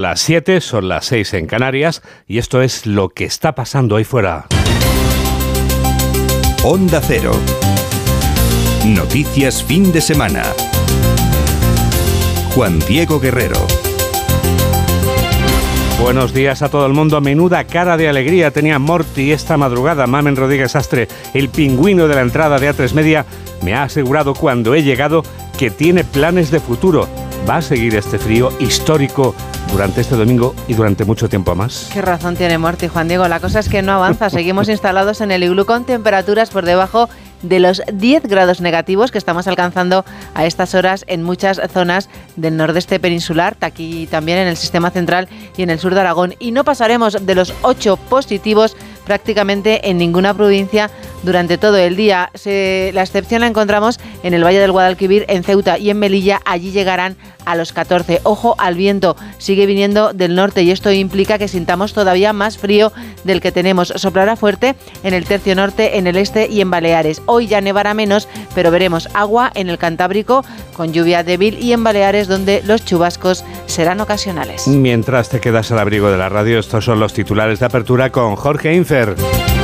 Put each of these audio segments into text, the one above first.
Las 7 son las 6 en Canarias y esto es lo que está pasando ahí fuera. Onda Cero. Noticias fin de semana. Juan Diego Guerrero. Buenos días a todo el mundo. Menuda cara de alegría tenía Morty esta madrugada. Mamen Rodríguez Astre, el pingüino de la entrada de A3 Media, me ha asegurado cuando he llegado que tiene planes de futuro. Va a seguir este frío histórico durante este domingo y durante mucho tiempo más. Qué razón tiene Morty, Juan Diego. La cosa es que no avanza. Seguimos instalados en el iglú con temperaturas por debajo de los 10 grados negativos que estamos alcanzando a estas horas en muchas zonas del nordeste peninsular, aquí también en el sistema central y en el sur de Aragón. Y no pasaremos de los 8 positivos prácticamente en ninguna provincia durante todo el día. la excepción la encontramos en el Valle del Guadalquivir, en Ceuta y en Melilla. Allí llegarán a los 14. Ojo al viento, sigue viniendo del norte y esto implica que sintamos todavía más frío del que tenemos. Soplará fuerte en el tercio norte, en el este y en Baleares. Hoy ya nevará menos, pero veremos agua en el Cantábrico con lluvia débil y en Baleares donde los chubascos serán ocasionales. Mientras te quedas al abrigo de la radio, estos son los titulares de apertura con Jorge Infer. River.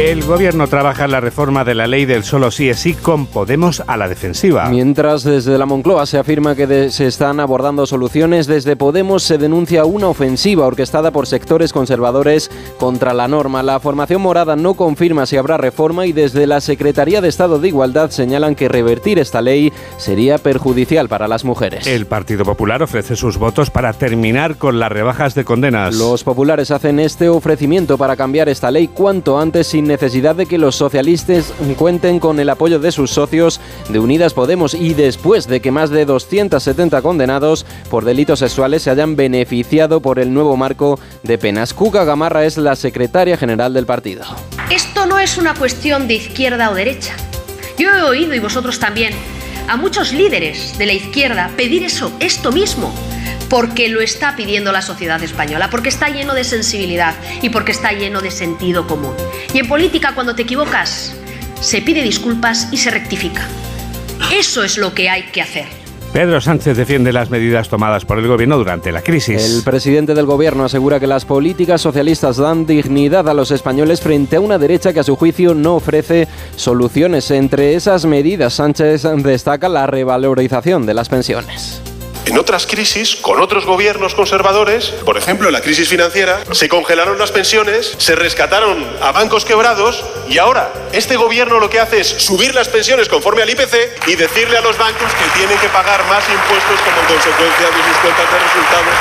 El gobierno trabaja en la reforma de la ley del solo sí es sí con Podemos a la defensiva. Mientras desde la Moncloa se afirma que se están abordando soluciones, desde Podemos se denuncia una ofensiva orquestada por sectores conservadores contra la norma. La formación morada no confirma si habrá reforma y desde la Secretaría de Estado de Igualdad señalan que revertir esta ley sería perjudicial para las mujeres. El Partido Popular ofrece sus votos para terminar con las rebajas de condenas. Los populares hacen este ofrecimiento para cambiar esta ley cuanto antes sin necesidad de que los socialistas cuenten con el apoyo de sus socios de Unidas Podemos y después de que más de 270 condenados por delitos sexuales se hayan beneficiado por el nuevo marco de penas. Cuca Gamarra es la secretaria general del partido. Esto no es una cuestión de izquierda o derecha. Yo he oído, y vosotros también, a muchos líderes de la izquierda pedir eso, esto mismo porque lo está pidiendo la sociedad española, porque está lleno de sensibilidad y porque está lleno de sentido común. Y en política cuando te equivocas, se pide disculpas y se rectifica. Eso es lo que hay que hacer. Pedro Sánchez defiende las medidas tomadas por el gobierno durante la crisis. El presidente del gobierno asegura que las políticas socialistas dan dignidad a los españoles frente a una derecha que a su juicio no ofrece soluciones. Entre esas medidas, Sánchez destaca la revalorización de las pensiones. En otras crisis, con otros gobiernos conservadores, por ejemplo la crisis financiera, se congelaron las pensiones, se rescataron a bancos quebrados y ahora este gobierno lo que hace es subir las pensiones conforme al IPC y decirle a los bancos que tienen que pagar más impuestos como consecuencia de sus cuentas de resultados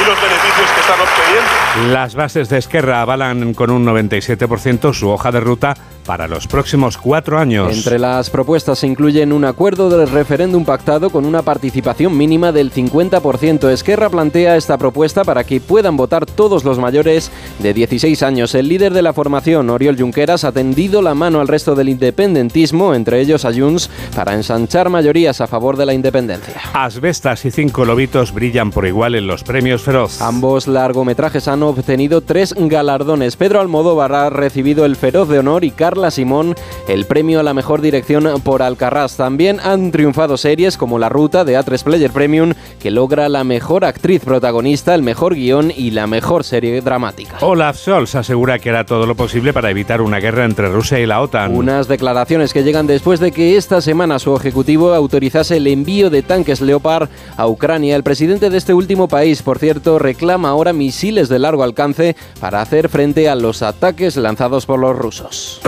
y los beneficios que están obteniendo. Las bases de Esquerra avalan con un 97% su hoja de ruta para los próximos cuatro años. Entre las propuestas se incluyen un acuerdo del referéndum pactado con una participación mínima del 50%. Esquerra plantea esta propuesta para que puedan votar todos los mayores de 16 años. El líder de la formación, Oriol Junqueras, ha tendido la mano al resto del independentismo, entre ellos a Junts, para ensanchar mayorías a favor de la independencia. Asbestas y cinco lobitos brillan por igual en los premios Feroz. Ambos largometrajes han obtenido tres galardones. Pedro Almodóvar ha recibido el Feroz de Honor y Carlos la Simón el premio a la mejor dirección por Alcarrás. También han triunfado series como La Ruta de A3 Player Premium, que logra la mejor actriz protagonista, el mejor guion y la mejor serie dramática. Olaf Scholz asegura que hará todo lo posible para evitar una guerra entre Rusia y la OTAN. Unas declaraciones que llegan después de que esta semana su ejecutivo autorizase el envío de tanques Leopard a Ucrania. El presidente de este último país, por cierto, reclama ahora misiles de largo alcance para hacer frente a los ataques lanzados por los rusos.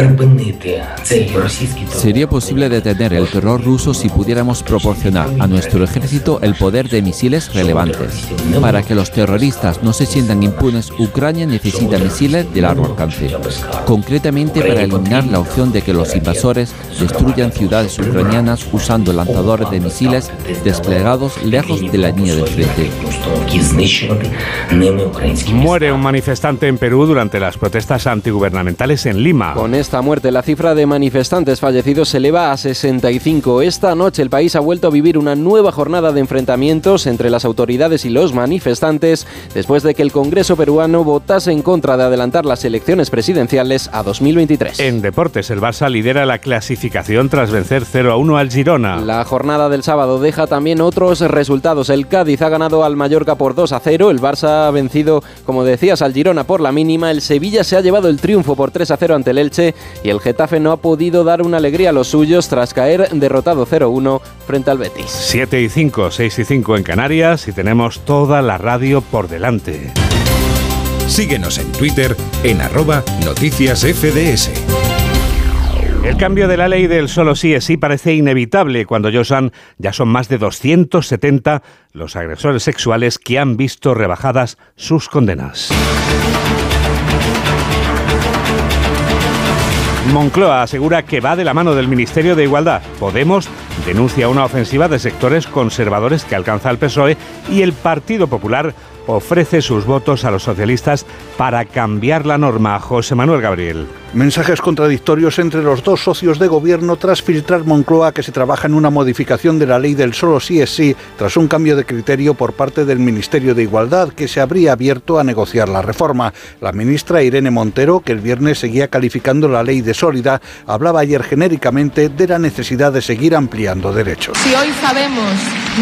Sería posible detener el terror ruso si pudiéramos proporcionar a nuestro ejército el poder de misiles relevantes. Para que los terroristas no se sientan impunes, Ucrania necesita misiles de largo alcance. Concretamente para eliminar la opción de que los invasores destruyan ciudades ucranianas usando lanzadores de misiles desplegados lejos de la línea del frente. Muere un manifestante en Perú durante las protestas antigubernamentales en Lima. Con esta muerte, la cifra de manifestantes fallecidos se eleva a 65. Esta noche el país ha vuelto a vivir una nueva jornada de enfrentamiento enfrentamientos entre las autoridades y los manifestantes después de que el Congreso peruano votase en contra de adelantar las elecciones presidenciales a 2023. En deportes, el Barça lidera la clasificación tras vencer 0 a 1 al Girona. La jornada del sábado deja también otros resultados. El Cádiz ha ganado al Mallorca por 2 a 0, el Barça ha vencido, como decías, al Girona por la mínima, el Sevilla se ha llevado el triunfo por 3 a 0 ante el Elche y el Getafe no ha podido dar una alegría a los suyos tras caer derrotado 0-1 frente al Betis. 7 y 5, 6 y 5 en Canarias y tenemos toda la radio por delante. Síguenos en Twitter en arroba noticias FDS. El cambio de la ley del solo sí es sí parece inevitable cuando son, ya son más de 270 los agresores sexuales que han visto rebajadas sus condenas. Moncloa asegura que va de la mano del Ministerio de Igualdad. Podemos denuncia una ofensiva de sectores conservadores que alcanza el PSOE y el Partido Popular ofrece sus votos a los socialistas para cambiar la norma. José Manuel Gabriel. Mensajes contradictorios entre los dos socios de gobierno tras filtrar Moncloa que se trabaja en una modificación de la ley del solo sí es sí, tras un cambio de criterio por parte del Ministerio de Igualdad que se habría abierto a negociar la reforma. La ministra Irene Montero, que el viernes seguía calificando la ley de sólida, hablaba ayer genéricamente de la necesidad de seguir ampliando derechos. Si hoy sabemos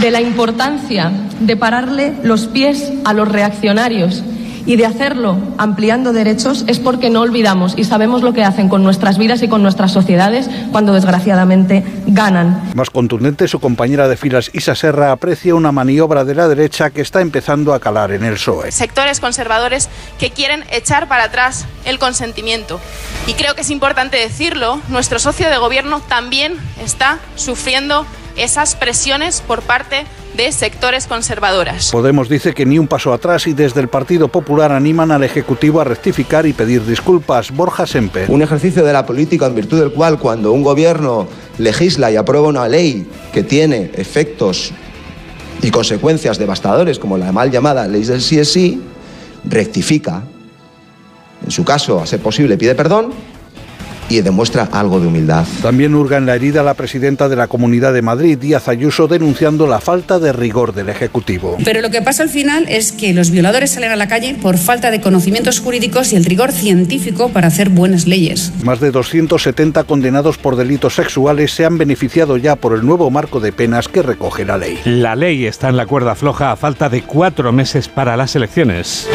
de la importancia de pararle los pies a los reaccionarios y de hacerlo ampliando derechos es porque no olvidamos y sabemos lo que hacen con nuestras vidas y con nuestras sociedades cuando desgraciadamente ganan. Más contundente, su compañera de filas Isa Serra aprecia una maniobra de la derecha que está empezando a calar en el PSOE. Sectores conservadores que quieren echar para atrás el consentimiento. Y creo que es importante decirlo, nuestro socio de gobierno también está sufriendo esas presiones por parte de sectores conservadoras. Podemos dice que ni un paso atrás y desde el Partido Popular animan al Ejecutivo a rectificar y pedir disculpas. Borja Semper. Un ejercicio de la política en virtud del cual cuando un gobierno legisla y aprueba una ley que tiene efectos y consecuencias devastadores como la mal llamada ley del sí es sí, rectifica. En su caso, a ser posible, pide perdón y demuestra algo de humildad. También hurga en la herida la presidenta de la Comunidad de Madrid, Díaz Ayuso, denunciando la falta de rigor del Ejecutivo. Pero lo que pasa al final es que los violadores salen a la calle por falta de conocimientos jurídicos y el rigor científico para hacer buenas leyes. Más de 270 condenados por delitos sexuales se han beneficiado ya por el nuevo marco de penas que recoge la ley. La ley está en la cuerda floja a falta de cuatro meses para las elecciones.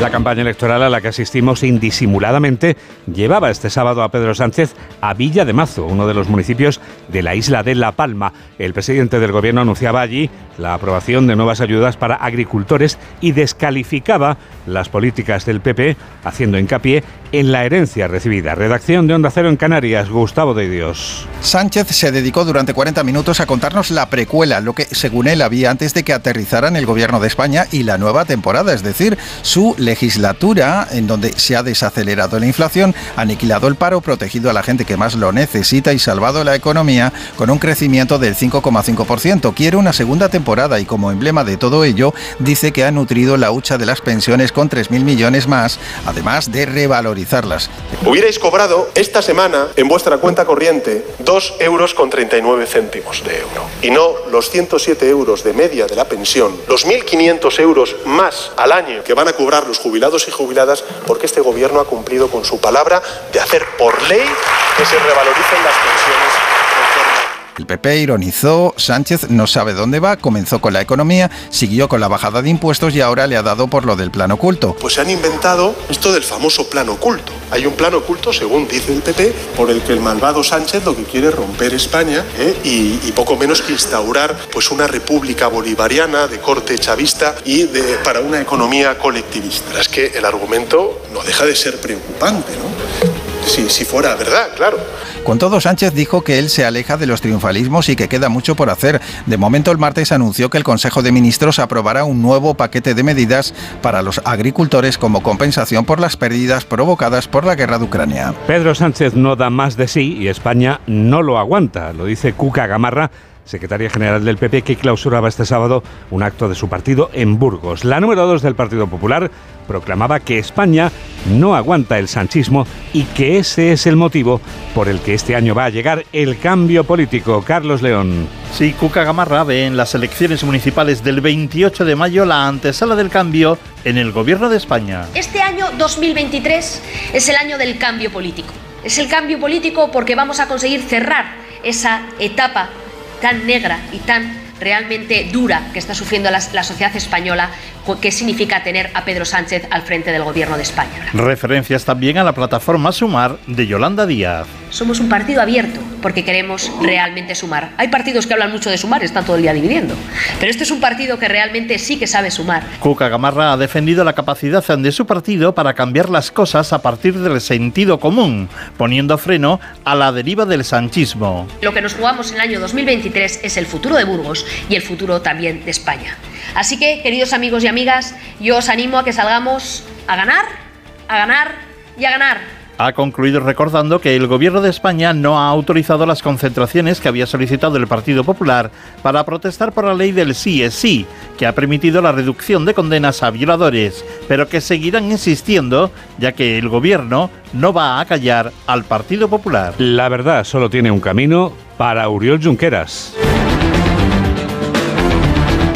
La campaña electoral a la que asistimos indisimuladamente llevaba este sábado a Pedro Sánchez a Villa de Mazo, uno de los municipios de la isla de La Palma. El presidente del gobierno anunciaba allí la aprobación de nuevas ayudas para agricultores y descalificaba las políticas del PP, haciendo hincapié en la herencia recibida. Redacción de Onda Cero en Canarias, Gustavo de Dios. Sánchez se dedicó durante 40 minutos a contarnos la precuela, lo que según él había antes de que aterrizaran el gobierno de España y la nueva temporada, es decir, su legislatura en donde se ha desacelerado la inflación, aniquilado el paro, protegido a la gente que más lo necesita y salvado la economía con un crecimiento del 5,5%. Quiere una segunda temporada y como emblema de todo ello dice que ha nutrido la hucha de las pensiones con 3.000 millones más, además de revalorizarlas. Hubierais cobrado esta semana en vuestra cuenta corriente 2 euros con 39 céntimos de euro y no los 107 euros de media de la pensión, los 1.500 euros más al año que van a cobrar los jubilados y jubiladas porque este gobierno ha cumplido con su palabra de hacer por ley que se revaloricen las pensiones. El PP ironizó, Sánchez no sabe dónde va, comenzó con la economía, siguió con la bajada de impuestos y ahora le ha dado por lo del plan oculto. Pues se han inventado esto del famoso plan oculto. Hay un plan oculto, según dice el PP, por el que el malvado Sánchez lo que quiere es romper España ¿eh? y, y, poco menos que instaurar pues una república bolivariana de corte chavista y de, para una economía colectivista. Es que el argumento no deja de ser preocupante, ¿no? Si, si, fuera verdad, claro. Con todo, Sánchez dijo que él se aleja de los triunfalismos y que queda mucho por hacer. De momento, el martes anunció que el Consejo de Ministros aprobará un nuevo paquete de medidas para los agricultores como compensación por las pérdidas provocadas por la guerra de Ucrania. Pedro Sánchez no da más de sí y España no lo aguanta, lo dice Cuca Gamarra secretaria general del PP, que clausuraba este sábado un acto de su partido en Burgos. La número dos del Partido Popular proclamaba que España no aguanta el sanchismo y que ese es el motivo por el que este año va a llegar el cambio político. Carlos León. Sí, Cuca Gamarra ve en las elecciones municipales del 28 de mayo la antesala del cambio en el gobierno de España. Este año 2023 es el año del cambio político. Es el cambio político porque vamos a conseguir cerrar esa etapa tan negra y tan realmente dura que está sufriendo la, la, sociedad española, qué significa tener a Pedro Sánchez al frente del gobierno de España. Referencias también a la plataforma Sumar de Yolanda Díaz. Somos un partido abierto porque queremos realmente sumar. Hay partidos que hablan mucho de sumar y están todo el día dividiendo, pero este es un partido que realmente sí que sabe sumar. Cuca Gamarra ha defendido la capacidad de su partido para cambiar las cosas a partir del sentido común, poniendo freno a la deriva del sanchismo. Lo que nos jugamos en el año 2023 es el futuro de Burgos y el futuro también de España. Así que, queridos amigos y amigas, yo os animo a que salgamos a ganar, a ganar y a ganar. Ha concluido recordando que el Gobierno de España no ha autorizado las concentraciones que había solicitado el Partido Popular para protestar por la ley del sí es sí, que ha permitido la reducción de condenas a violadores, pero que seguirán insistiendo ya que el Gobierno no va a callar al Partido Popular. La verdad solo tiene un camino para Uriol Junqueras.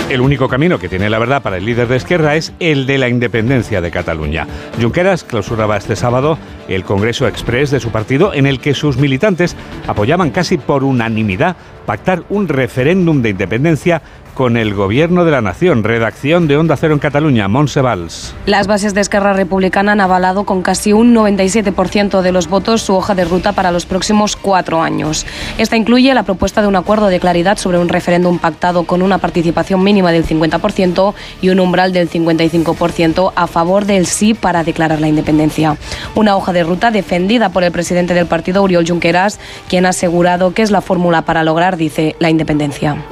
El único camino que tiene la verdad para el líder de izquierda es el de la independencia de Cataluña. Junqueras clausuraba este sábado el Congreso Express de su partido en el que sus militantes apoyaban casi por unanimidad pactar un referéndum de independencia con el Gobierno de la Nación. Redacción de Onda Cero en Cataluña, Montse Valls. Las bases de Esquerra Republicana han avalado con casi un 97% de los votos su hoja de ruta para los próximos cuatro años. Esta incluye la propuesta de un acuerdo de claridad sobre un referéndum pactado con una participación mínima del 50% y un umbral del 55% a favor del sí para declarar la independencia. Una hoja de ruta defendida por el presidente del partido, Oriol Junqueras, quien ha asegurado que es la fórmula para lograr, dice, la independencia.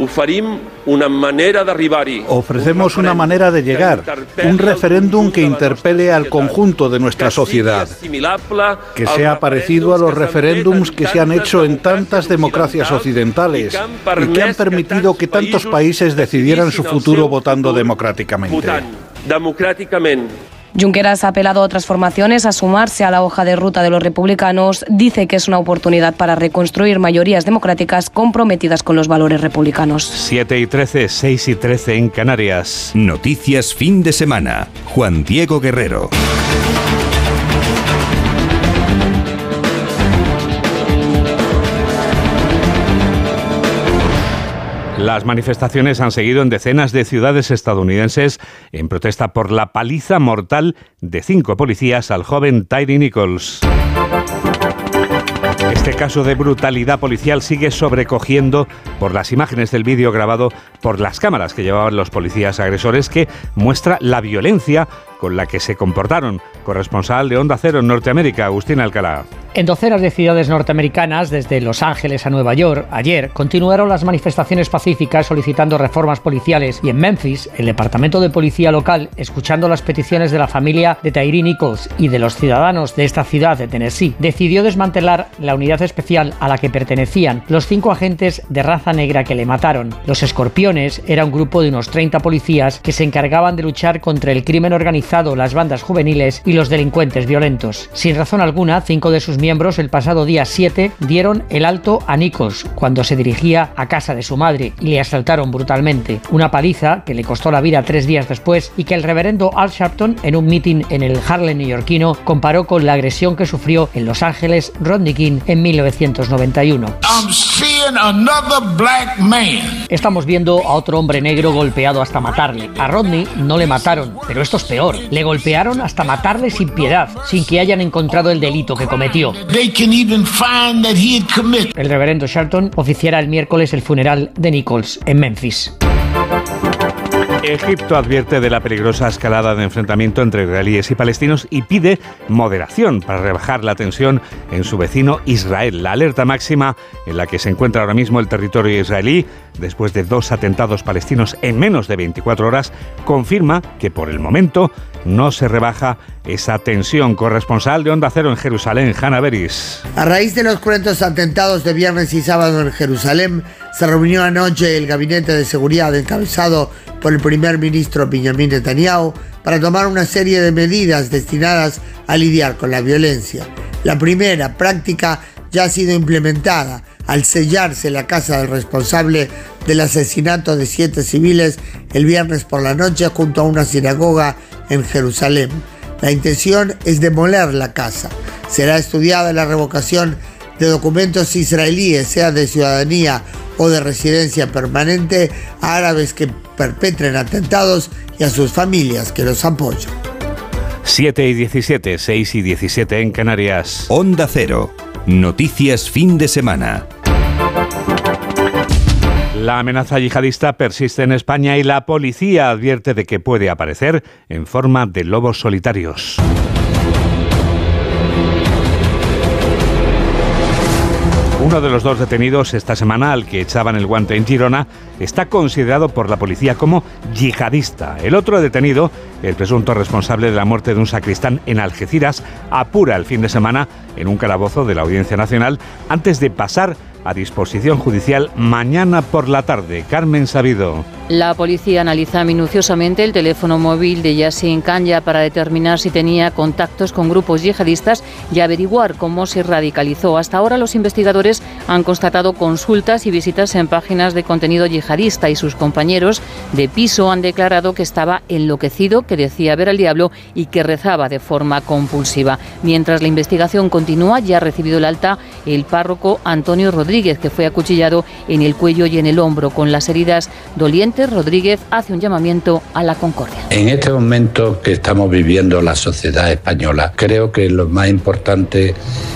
Una manera de Ofrecemos una manera de llegar, un referéndum que interpele al conjunto de nuestra sociedad, que sea parecido a los referéndums que se han hecho en tantas democracias occidentales y que han permitido que tantos países decidieran su futuro votando democráticamente. Junqueras ha apelado a otras formaciones a sumarse a la hoja de ruta de los republicanos. Dice que es una oportunidad para reconstruir mayorías democráticas comprometidas con los valores republicanos. 7 y 13, 6 y 13 en Canarias. Noticias fin de semana. Juan Diego Guerrero. Las manifestaciones han seguido en decenas de ciudades estadounidenses en protesta por la paliza mortal de cinco policías al joven Tyree Nichols. Este caso de brutalidad policial sigue sobrecogiendo por las imágenes del vídeo grabado por las cámaras que llevaban los policías agresores que muestra la violencia con la que se comportaron. Corresponsal de Onda Cero en Norteamérica, Agustín Alcalá. En docenas de ciudades norteamericanas, desde Los Ángeles a Nueva York, ayer continuaron las manifestaciones pacíficas solicitando reformas policiales y en Memphis, el departamento de policía local, escuchando las peticiones de la familia de Tyree Nichols y de los ciudadanos de esta ciudad de Tennessee, decidió desmantelar la unidad especial a la que pertenecían los cinco agentes de raza negra que le mataron. Los Escorpiones era un grupo de unos 30 policías que se encargaban de luchar contra el crimen organizado, las bandas juveniles y los delincuentes violentos. Sin razón alguna, cinco de sus miembros el pasado día 7 dieron el alto a Nichols cuando se dirigía a casa de su madre y le asaltaron brutalmente. Una paliza que le costó la vida tres días después y que el reverendo Al Sharpton en un meeting en el Harlem neoyorquino comparó con la agresión que sufrió en Los Ángeles Rodney King en 1991. Estamos viendo a otro hombre negro golpeado hasta matarle. A Rodney no le mataron, pero esto es peor. Le golpearon hasta matarle sin piedad, sin que hayan encontrado el delito que cometió. El reverendo Shelton oficiará el miércoles el funeral de Nichols en Memphis. Egipto advierte de la peligrosa escalada de enfrentamiento entre israelíes y palestinos y pide moderación para rebajar la tensión en su vecino Israel. La alerta máxima en la que se encuentra ahora mismo el territorio israelí, después de dos atentados palestinos en menos de 24 horas, confirma que por el momento no se rebaja esa tensión. Corresponsal de Onda Cero en Jerusalén, Hanna Beris. A raíz de los cruentos atentados de viernes y sábado en Jerusalén, Se reunió anoche el Gabinete de Seguridad encabezado por el primer ministro Benjamin Netanyahu para tomar una serie de medidas destinadas a lidiar con la violencia. La primera práctica ya ha sido implementada al sellarse la casa del responsable del asesinato de siete civiles el viernes por la noche junto a una sinagoga en Jerusalén. La intención es demoler la casa. Será estudiada la revocación de documentos israelíes, sea de ciudadanía o de residencia permanente, a árabes que perpetren atentados y a sus familias que los apoyan. 7 y 17, 6 y 17 en Canarias. Onda Cero. Noticias fin de semana. La amenaza yihadista persiste en España y la policía advierte de que puede aparecer en forma de lobos solitarios. Uno de los dos detenidos esta semana al que echaban el guante en Girona está considerado por la policía como yihadista. El otro detenido, el presunto responsable de la muerte de un sacristán en Algeciras, apura el fin de semana en un calabozo de la Audiencia Nacional antes de pasar a disposición judicial mañana por la tarde. Carmen Sabido. La policía analiza minuciosamente el teléfono móvil de Yassin Kanya para determinar si tenía contactos con grupos yihadistas y averiguar cómo se radicalizó. Hasta ahora los investigadores han constatado consultas y visitas en páginas de contenido yihadista y sus compañeros de piso han declarado que estaba enloquecido, que decía ver al diablo y que rezaba de forma compulsiva. Mientras la investigación continúa, ya ha recibido el alta el párroco Antonio Rodríguez, que fue acuchillado en el cuello y en el hombro con las heridas dolientes Rodríguez hace un llamamiento a la concordia. En este momento que estamos viviendo la sociedad española, creo que lo más importante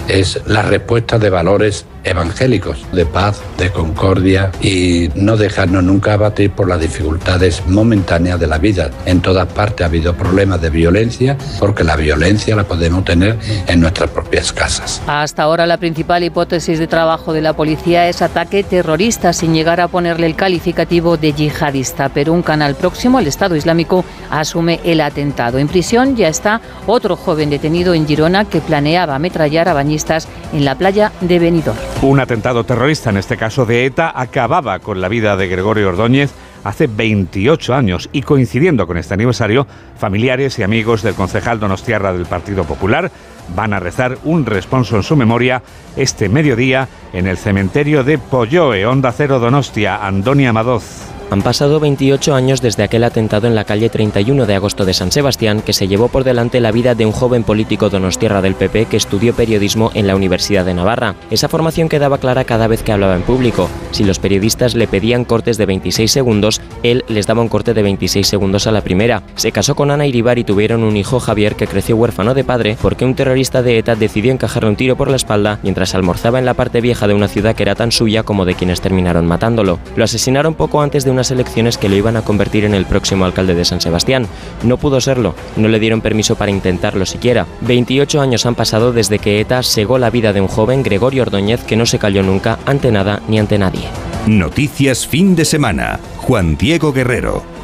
es la respuesta de valores evangélicos, de paz, de concordia y no dejarnos nunca abatir por las dificultades momentáneas de la vida. En todas partes ha habido problemas de violencia porque la violencia la podemos tener en nuestras propias casas. Hasta ahora la principal hipótesis de trabajo de la policía es ataque terrorista sin llegar a ponerle el calificativo de yihadista, pero un canal próximo, el Estado Islámico, asume el atentado. En prisión ya está otro joven detenido en Girona que planeaba ametrallar a bañistas en la playa de Benidorm. Un atentado terrorista, en este caso de ETA, acababa con la vida de Gregorio Ordóñez hace 28 años y coincidiendo con este aniversario, familiares y amigos del concejal Donostiarra del Partido Popular van a rezar un responso en su memoria este mediodía en el cementerio de Polloe, Onda Cero Donostia, Andonia Madoz. Han pasado 28 años desde aquel atentado en la calle 31 de agosto de San Sebastián que se llevó por delante la vida de un joven político donostierra del PP que estudió periodismo en la Universidad de Navarra. Esa formación quedaba clara cada vez que hablaba en público. Si los periodistas le pedían cortes de 26 segundos, él les daba un corte de 26 segundos a la primera. Se casó con Ana Iribar y tuvieron un hijo Javier que creció huérfano de padre porque un terrorista de ETA decidió encajarle un tiro por la espalda mientras almorzaba en la parte vieja de una ciudad que era tan suya como de quienes terminaron matándolo. Lo asesinaron poco antes de una elecciones que lo iban a convertir en el próximo alcalde de San Sebastián. No pudo serlo, no le dieron permiso para intentarlo siquiera. 28 años han pasado desde que ETA segó la vida de un joven, Gregorio Ordóñez, que no se cayó nunca ante nada ni ante nadie. Noticias fin de semana. Juan Diego Guerrero.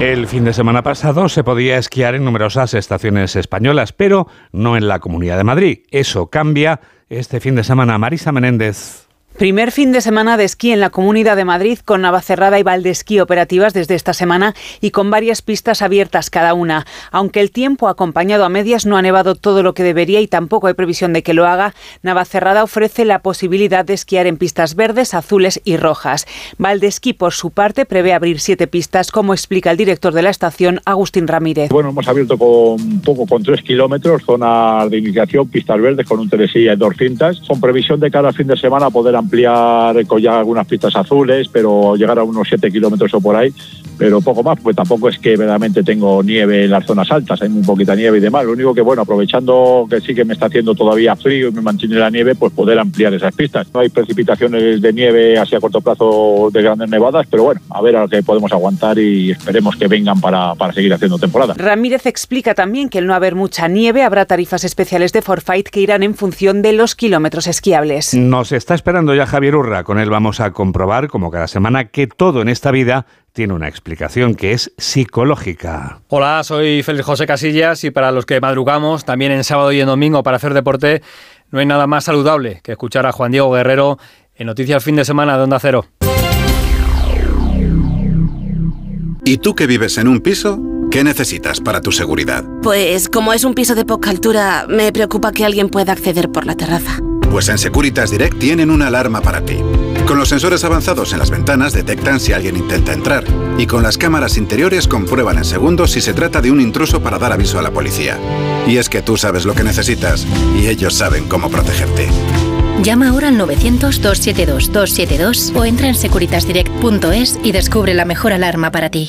El fin de semana pasado se podía esquiar en numerosas estaciones españolas, pero no en la Comunidad de Madrid. Eso cambia este fin de semana. Marisa Menéndez. Primer fin de semana de esquí en la Comunidad de Madrid con Navacerrada y Valdesquí operativas desde esta semana y con varias pistas abiertas cada una. Aunque el tiempo acompañado a medias no ha nevado todo lo que debería y tampoco hay previsión de que lo haga, Navacerrada ofrece la posibilidad de esquiar en pistas verdes, azules y rojas. Valdesquí, por su parte, prevé abrir siete pistas, como explica el director de la estación, Agustín Ramírez. Bueno, hemos abierto con poco con tres kilómetros, zona de iniciación, pistas verdes con un telesilla y dos cintas, con previsión de cada fin de semana poder ampliar con ya algunas pistas azules, pero llegar a unos 7 kilómetros o por ahí, pero poco más, pues tampoco es que verdaderamente tengo nieve en las zonas altas, hay muy poquita nieve y demás. Lo único que, bueno, aprovechando que sí que me está haciendo todavía frío y me mantiene la nieve, pues poder ampliar esas pistas. No hay precipitaciones de nieve así a corto plazo de grandes nevadas, pero bueno, a ver a lo que podemos aguantar y esperemos que vengan para, para seguir haciendo temporada. Ramírez explica también que al no haber mucha nieve habrá tarifas especiales de Forfight que irán en función de los kilómetros esquiables. Nos está esperando ya Javier Urra. Con él vamos a comprobar, como cada semana, que todo en esta vida tiene una explicación que es psicológica. Hola, soy Félix José Casillas y para los que madrugamos, también en sábado y en domingo para hacer deporte, No hay nada más saludable que escuchar a Juan Diego Guerrero en Noticias Fin de Semana de Onda Cero. ¿Y tú que vives en un piso? ¿Qué necesitas para tu seguridad? Pues como es un piso de poca altura, me preocupa que alguien pueda acceder por la terraza. Pues en Securitas Direct tienen una alarma para ti. Con los sensores avanzados en las ventanas detectan si alguien intenta entrar y con las cámaras interiores comprueban en segundos si se trata de un intruso para dar aviso a la policía. Y es que tú sabes lo que necesitas y ellos saben cómo protegerte. Llama ahora al 900-272-272 o entra en securitasdirect.es y descubre la mejor alarma para ti.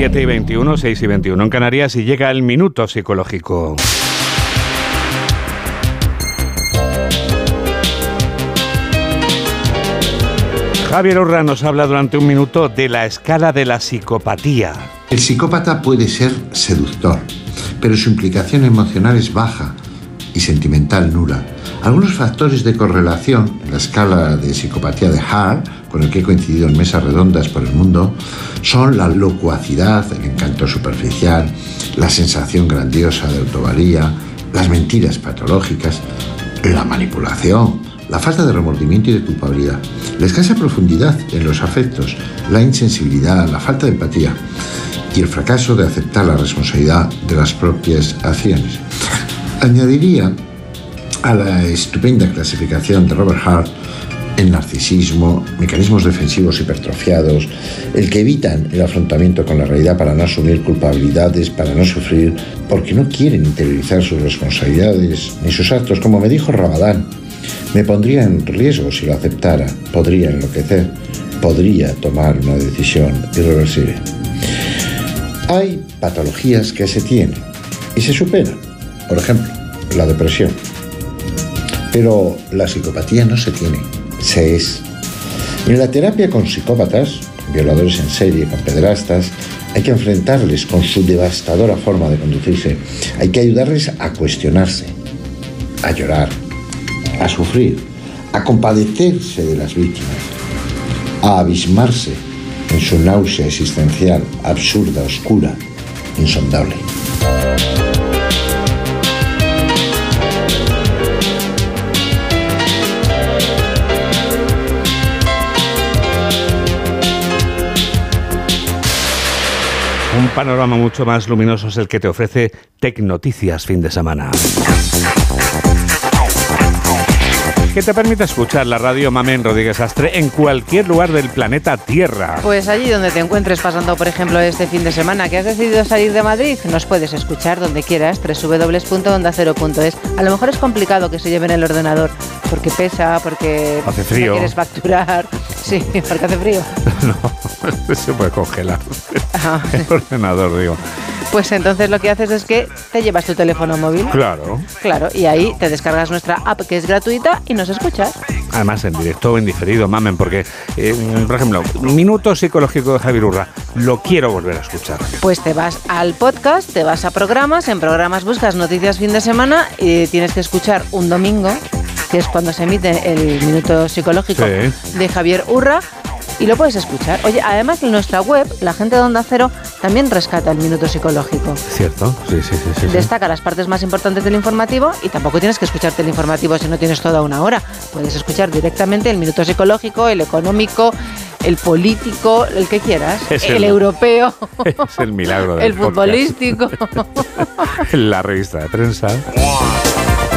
7 y 21, 6 y 21 en Canarias y llega el minuto psicológico. Javier Urra nos habla durante un minuto de la escala de la psicopatía. El psicópata puede ser seductor, pero su implicación emocional es baja y sentimental nula. Algunos factores de correlación en la escala de psicopatía de Hart, con el que he coincidido en mesas redondas por el mundo, son la locuacidad, el encanto superficial, la sensación grandiosa de autovalía, las mentiras patológicas, la manipulación, la falta de remordimiento y de culpabilidad, la escasa profundidad en los afectos, la insensibilidad, la falta de empatía y el fracaso de aceptar la responsabilidad de las propias acciones. Añadiría a la estupenda clasificación de Robert Hart el narcisismo, mecanismos defensivos hipertrofiados, el que evitan el afrontamiento con la realidad para no asumir culpabilidades, para no sufrir, porque no quieren interiorizar sus responsabilidades ni sus actos, como me dijo Rabadán. Me pondría en riesgo si lo aceptara, podría enloquecer, podría tomar una decisión irreversible. Hay patologías que se tienen y se superan, por ejemplo, la depresión. Pero la psicopatía no se tiene, se es. En la terapia con psicópatas, violadores en serie, con pederastas, hay que enfrentarles con su devastadora forma de conducirse. Hay que ayudarles a cuestionarse, a llorar, a sufrir, a compadecerse de las víctimas, a abismarse en su náusea existencial absurda, oscura, insondable. Panorama mucho más luminoso es el que te ofrece Tec Noticias fin de semana. Que te permite escuchar la radio Mamen Rodríguez Astre en cualquier lugar del planeta Tierra. Pues allí donde te encuentres pasando, por ejemplo, este fin de semana que has decidido salir de Madrid, nos puedes escuchar donde quieras, www.ondacero.es. A lo mejor es complicado que se lleven el ordenador, porque pesa, porque Hace frío. no quieres facturar. Sí, porque hace frío. no, se puede congelar. Ajá. El ordenador, digo. Pues entonces lo que haces es que te llevas tu teléfono móvil. Claro. Claro, y ahí te descargas nuestra app que es gratuita y nos escuchas. Además, en directo o en diferido, mamen, porque, eh, por ejemplo, Minuto Psicológico de Javier Urra, lo quiero volver a escuchar. Pues te vas al podcast, te vas a programas, en programas buscas noticias fin de semana y tienes que escuchar un domingo, que es cuando se emite el Minuto Psicológico Sí. de Javier Urra. Y lo puedes escuchar. Oye, además en nuestra web, la gente de Onda Cero también rescata el minuto psicológico. ¿Cierto? Sí, sí, sí. sí, sí. Destaca las partes más importantes del informativo y tampoco tienes que escucharte el informativo si no tienes toda una hora. Puedes escuchar directamente el minuto psicológico, el económico, el político, el que quieras. Es el, el- europeo, Es el milagro del el podcast. futbolístico. La revista de prensa.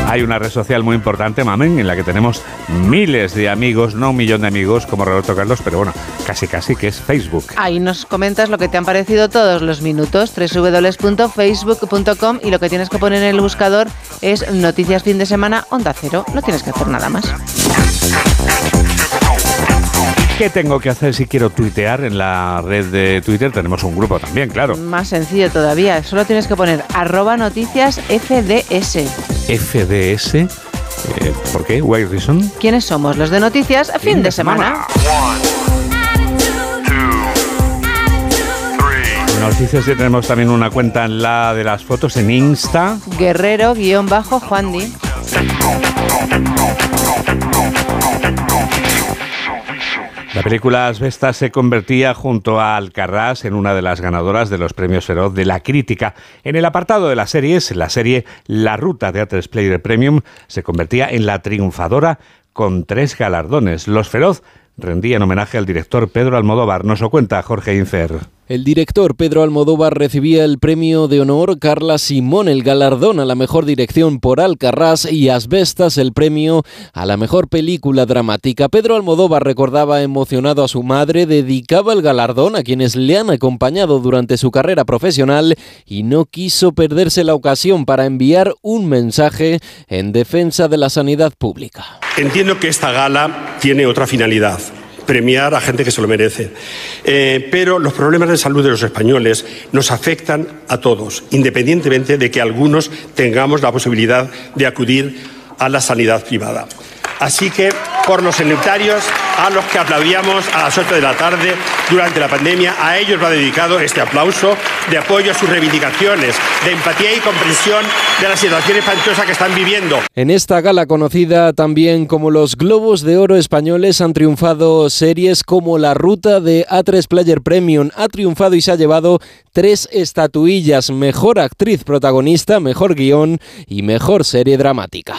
Hay una red social muy importante, Mamen, en la que tenemos miles de amigos, no un millón de amigos como Roberto Carlos, pero bueno, casi casi que es Facebook. Ahí nos comentas lo que te han parecido todos los minutos, www.facebook.com y lo que tienes que poner en el buscador es Noticias Fin de Semana Onda Cero. No tienes que hacer nada más. ¿Qué tengo que hacer si quiero tuitear en la red de Twitter? Tenemos un grupo también, claro. Más sencillo todavía. Solo tienes que poner arroba noticias FDS. FDS. Eh, ¿Por qué? ¿Why reason? ¿Quiénes somos? Los de noticias fin, de, semana. Noticias ya tenemos también una cuenta en la de las fotos en Insta. Guerrero-Juan La película Asbestas se convertía junto a Alcarrás en una de las ganadoras de los premios Feroz de la crítica. En el apartado de las series, la serie La Ruta de A3 Player Premium se convertía en la triunfadora con tres galardones. Los Feroz rendían homenaje al director Pedro Almodóvar. Nos lo cuenta Jorge Infer. El director Pedro Almodóvar recibía el premio de honor Carla Simón, el galardón a la mejor dirección por Alcarrás y Asbestas el premio a la mejor película dramática. Pedro Almodóvar recordaba emocionado a su madre, dedicaba el galardón a quienes le han acompañado durante su carrera profesional y no quiso perderse la ocasión para enviar un mensaje en defensa de la sanidad pública. Entiendo que esta gala tiene otra finalidad premiar a gente que se lo merece. Eh, pero los problemas de salud de los españoles nos afectan a todos, independientemente de que algunos tengamos la posibilidad de acudir a la sanidad privada. Así que, por los sanitarios, a los que aplaudíamos a las 8 de la tarde durante la pandemia, a ellos va dedicado este aplauso de apoyo a sus reivindicaciones, de empatía y comprensión de la situación espantosa que están viviendo. En esta gala conocida también como los Globos de Oro españoles han triunfado series como La Ruta de A3 Player Premium. Ha triunfado y se ha llevado tres estatuillas, mejor actriz protagonista, mejor guion y mejor serie dramática.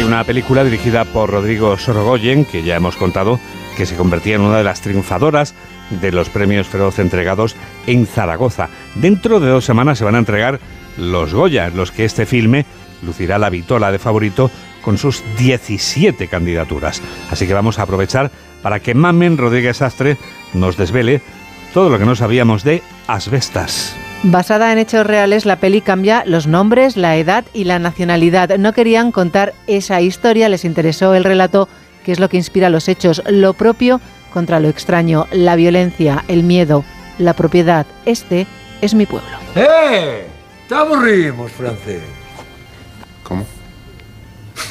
Hay una película dirigida por Rodrigo Sorogoyen, que ya hemos contado, que se convertía en una de las triunfadoras de los premios Feroz entregados en Zaragoza. Dentro de dos semanas se van a entregar los Goya, en los que este filme lucirá la vitola de favorito con sus 17 candidaturas. Así que vamos a aprovechar para que Mamen Rodríguez Astre nos desvele todo lo que no sabíamos de Asbestas. Basada en hechos reales, la peli cambia los nombres, la edad y la nacionalidad. No querían contar esa historia, les interesó el relato, que es lo que inspira los hechos, lo propio contra lo extraño, la violencia, el miedo, la propiedad. Este es mi pueblo. ¡Eh! Te aburrimos, francés. ¿Cómo?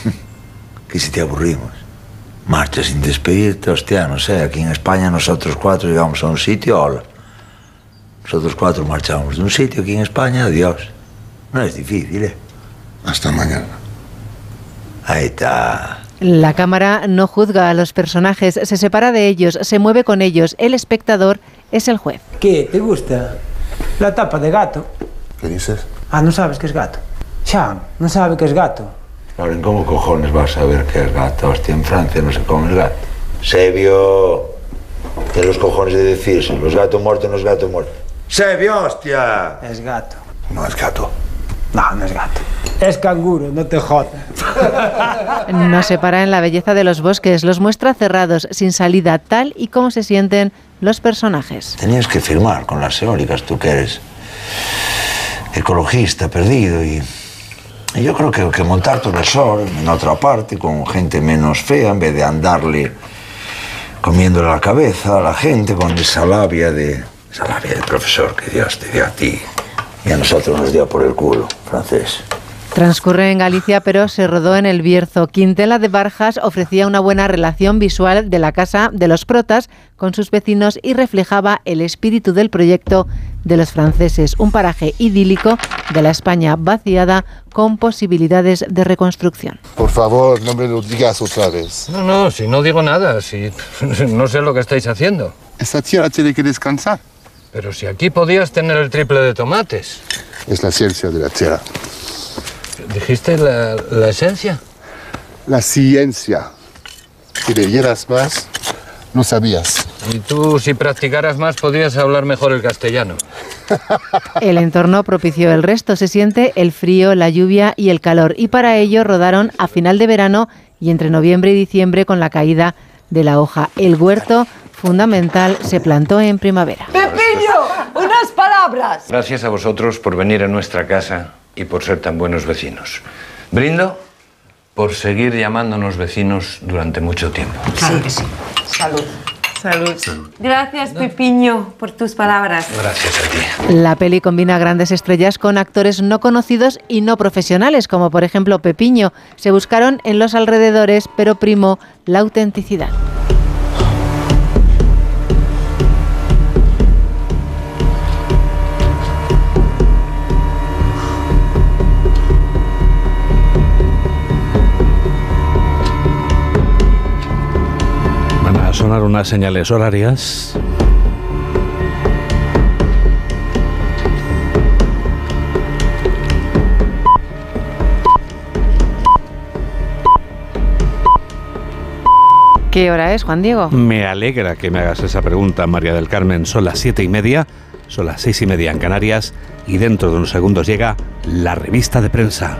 que si te aburrimos. Marcha sin despedirte, hostia, no sé. Aquí en España nosotros cuatro llegamos a un sitio, hola. Nosotros cuatro marchamos de un sitio aquí en España, adiós. No es difícil, ¿eh? Hasta mañana. Ahí está. La cámara no juzga a los personajes, se separa de ellos, se mueve con ellos. El espectador es el juez. ¿Qué? ¿Te gusta? La tapa de gato. ¿Qué dices? Ah, no sabes qué es gato. Chan, no sabe qué es gato. Lauren, ¿cómo cojones vas a saber qué es gato? Hostia, en Francia no se come el gato. Sebio. Tiene los cojones de decirse. Los gatos muertos no es gato muerto. Sebio, hostia. Es gato. No es gato. No, no es gato. Es canguro, no te jodas. No se para en la belleza de los bosques, los muestra cerrados, sin salida, tal y como se sienten los personajes. Tenías que firmar con las eólicas, tú que eres ecologista perdido y, y yo creo que, que montar tu resort en otra parte con gente menos fea en vez de andarle comiéndole la cabeza a la gente con esa labia de esa labia del profesor que Dios te dio a ti y a nosotros nos dio por el culo, francés. Transcurre en Galicia, pero se rodó en el Bierzo. Quintela de Barjas ofrecía una buena relación visual de la casa de los protas con sus vecinos y reflejaba el espíritu del proyecto de los franceses, un paraje idílico de la España vaciada con posibilidades de reconstrucción. Por favor, no me lo digas otra vez. No, no, si no digo nada, si no sé lo que estáis haciendo. Esta tierra tiene que descansar. Pero si aquí podías tener el triple de tomates. Es la ciencia de la tierra. ¿Dijiste la, la esencia? La ciencia. Si leyeras más, no sabías. Y tú, si practicaras más, podrías hablar mejor el castellano. El entorno propició el resto. Se siente el frío, la lluvia y el calor. Y para ello rodaron a final de verano y entre noviembre y diciembre con la caída de la hoja. El huerto fundamental se plantó en primavera. ¡Pepillo! ¡Unas palabras! Gracias a vosotros por venir a nuestra casa y por ser tan buenos vecinos. Brindo por seguir llamándonos vecinos durante mucho tiempo. Claro que sí. Salud. Salud. Gracias, Pepiño, por tus palabras. Gracias a ti. La peli combina grandes estrellas con actores no conocidos y no profesionales, como por ejemplo Pepiño. Se buscaron en los alrededores, pero primó la autenticidad. A sonar unas señales horarias. ¿Qué hora es, Juan Diego? Me alegra que me hagas esa pregunta, María del Carmen. Son las siete y media, son las seis y media en Canarias y dentro de unos segundos llega la revista de prensa.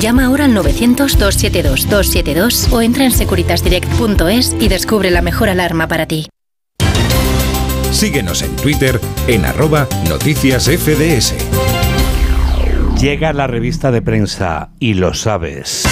Llama ahora al 900-272-272 o entra en securitasdirect.es y descubre la mejor alarma para ti. Síguenos en Twitter en arroba noticias FDS. Llega la revista de prensa y lo sabes.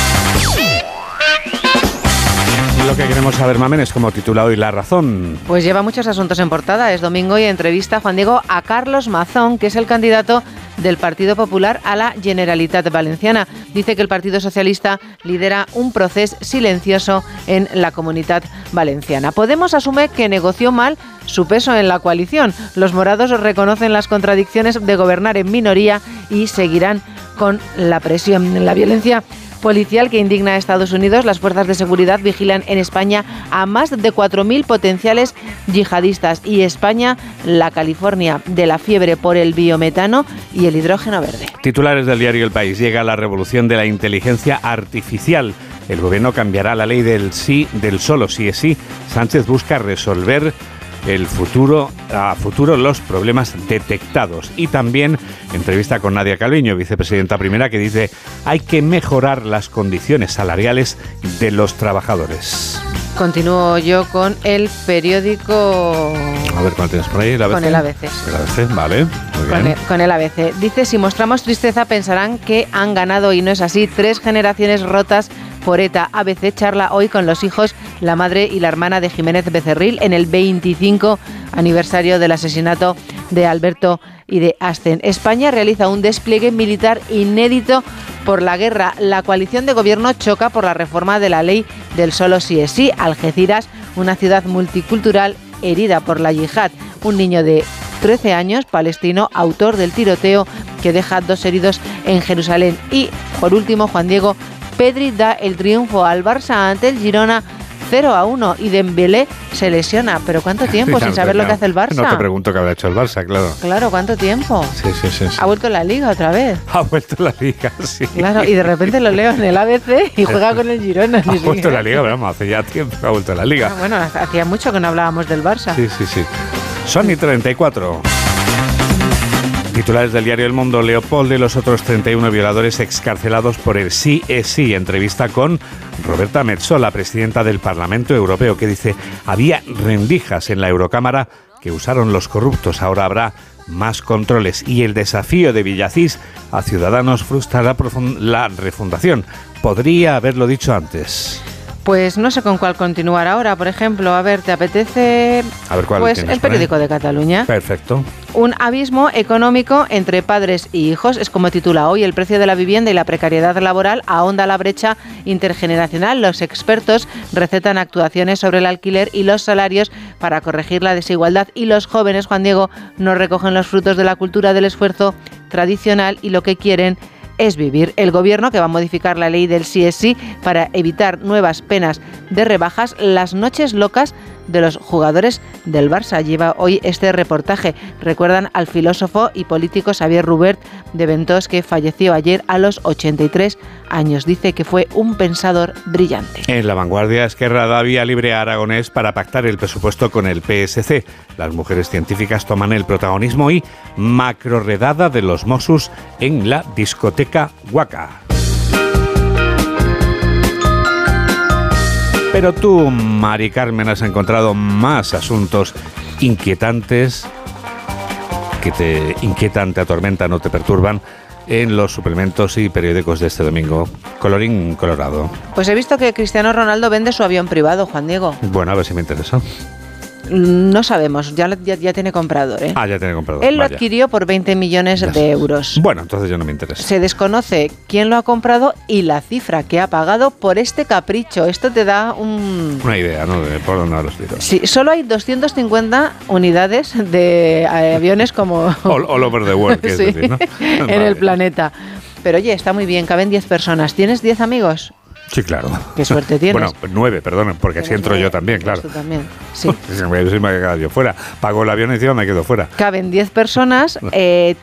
Lo que queremos saber, Mamen, es como titula hoy La Razón. Pues lleva muchos asuntos en portada. Es domingo y entrevista Juan Diego a Carlos Mazón, que es el candidato del Partido Popular a la Generalitat Valenciana. Dice que el Partido Socialista lidera un proceso silencioso en la comunidad valenciana. Podemos asume que negoció mal su peso en la coalición. Los morados reconocen las contradicciones de gobernar en minoría y seguirán con la presión. La violencia policial que indigna a Estados Unidos, las fuerzas de seguridad vigilan en España a más de 4.000 potenciales yihadistas y España, la California de la fiebre por el biometano y el hidrógeno verde. Titulares del diario El País. Llega la revolución de la inteligencia artificial. El gobierno cambiará la ley del sí, del solo sí es sí. Sánchez busca resolver el futuro, a futuro los problemas detectados. Y también entrevista con Nadia Calviño, vicepresidenta primera, que dice hay que mejorar las condiciones salariales de los trabajadores. Continúo yo con el periódico... A ver, ¿cuál tienes por ahí? ¿El ABC? Con el ABC. El ABC, vale. Muy Con bien. el, con el ABC. Dice, si mostramos tristeza pensarán que han ganado y no es así. Tres generaciones rotas por ETA. ABC charla hoy con los hijos, la madre y la hermana de Jiménez Becerril en el 25 aniversario del asesinato de Alberto y de Asten. España realiza un despliegue militar inédito por la guerra. La coalición de gobierno choca por la reforma de la ley del solo sí es sí. Algeciras, una ciudad multicultural herida por la yihad. Un niño de 13 años, palestino, autor del tiroteo que deja dos heridos en Jerusalén. Y, por último, Juan Diego Pedri da el triunfo al Barça ante el Girona 0 a 1 y Dembélé se lesiona. Pero ¿cuánto tiempo sin saber lo que hace el Barça? No te pregunto qué habrá hecho el Barça, claro. Claro, ¿cuánto tiempo? Sí, sí, sí. sí. Ha vuelto la liga otra vez. Ha vuelto la liga, sí. Claro, y de repente lo leo en el ABC y juega con el Girona. Ha vuelto la liga, vamos, hace ya tiempo que ha vuelto la liga. Ah, Bueno, hacía mucho que no hablábamos del Barça. Sí, sí, sí. Sony 34. Titulares del diario El Mundo, Leopoldo y los otros 31 violadores excarcelados por el sí es sí. Entrevista con Roberta Metsola, presidenta del Parlamento Europeo, que dice, había rendijas en la Eurocámara que usaron los corruptos, ahora habrá más controles. Y el desafío de Villacís a Ciudadanos frustra la, profun- la refundación. Podría haberlo dicho antes. Pues no sé con cuál continuar ahora. Por ejemplo, a ver, ¿te apetece? A ver cuál Pues el periódico de Cataluña. Perfecto. Un abismo económico entre padres y hijos es como titula hoy el precio de la vivienda y la precariedad laboral ahonda la brecha intergeneracional. Los expertos recetan actuaciones sobre el alquiler y los salarios para corregir la desigualdad y los jóvenes, Juan Diego, no recogen los frutos de la cultura del esfuerzo tradicional y lo que quieren es vivir. El gobierno que va a modificar la ley del sí es sí para evitar nuevas penas de rebajas, las noches locas de los jugadores del Barça. Lleva hoy este reportaje. Recuerdan al filósofo y político Xavier Rubert de Ventós que falleció ayer a los 83 años. Dice que fue un pensador brillante. En la vanguardia, Esquerra da vía libre a Aragonés para pactar el presupuesto con el PSC. Las mujeres científicas toman el protagonismo y macroredada de los Mossos en la discoteca Huaca. Pero tú, Mari Carmen, has encontrado más asuntos inquietantes que te inquietan, te atormentan o te perturban en los suplementos y periódicos de este domingo. Colorín colorado. Pues he visto que Cristiano Ronaldo vende su avión privado, Juan Diego. Bueno, a ver si me interesa. No sabemos, ya, ya, ya tiene comprador. ¿eh? Ah, ya tiene comprador. Él lo adquirió por 20 millones de euros. Bueno, entonces ya no me interesa. Se desconoce quién lo ha comprado y la cifra que ha pagado por este capricho. Esto te da un... Una idea, ¿no? De por dónde los tiros. Sí, solo hay 250 unidades de eh, aviones como... All, all over the world, Sí, decir, ¿no? en Vale. el planeta. Pero oye, está muy bien, caben 10 personas. ¿Tienes 10 amigos? Sí, claro. Qué suerte tienes. Bueno, nueve, perdón, porque así entro yo también, claro. Tú también. Sí. Si me he quedado yo fuera. Pago el avión y encima me quedo fuera. Caben 10 personas. eh,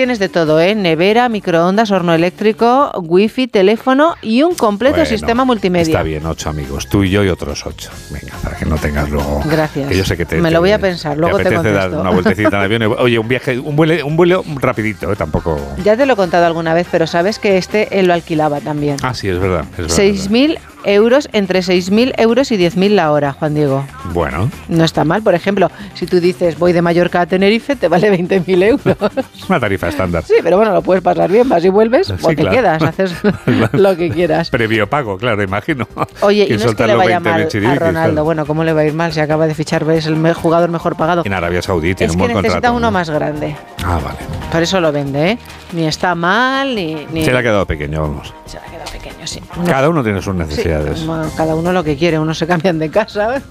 tienes de todo, ¿eh? Nevera, microondas, horno eléctrico, wifi, teléfono y un completo Bueno, sistema multimedia. Está bien, ocho amigos. Tú y yo y otros ocho. Venga, para que no tengas luego. Gracias. Que yo sé que te. Me te- lo voy a pensar, luego te dar contesto. una vueltecita en avión. Oye, un viaje, un vuelo, un vuelo rapidito, ¿eh? Tampoco. Ya te lo he contado alguna vez, pero sabes que este él lo alquilaba también. Ah, sí, es verdad. Es verdad, 6.000 euros, entre 6.000 euros y 10.000 la hora, Juan Diego. Bueno, No está mal. Por ejemplo, si tú dices voy de Mallorca a Tenerife, te vale 20.000 euros. es una tarifa estándar. Sí, pero bueno, lo puedes pasar bien, vas y vuelves Sí, o te claro. quedas, haces lo que quieras. Previo pago, claro, imagino. Oye, y Que no es que le vaya 20 en mal a Ronaldo. Bueno, ¿cómo le va a ir mal? Si acaba de fichar, es el jugador mejor pagado. En Arabia Saudí tiene Es un que buen necesita contrato. uno más grande. Ah, vale. Por eso lo vende, ¿eh? Ni está mal, ni... ni Se le ha quedado pequeño, vamos. Se le ha quedado pequeño, sí. Cada uno tiene sus Sí, necesidades. cada uno lo que quiere. Unos se cambian de casa.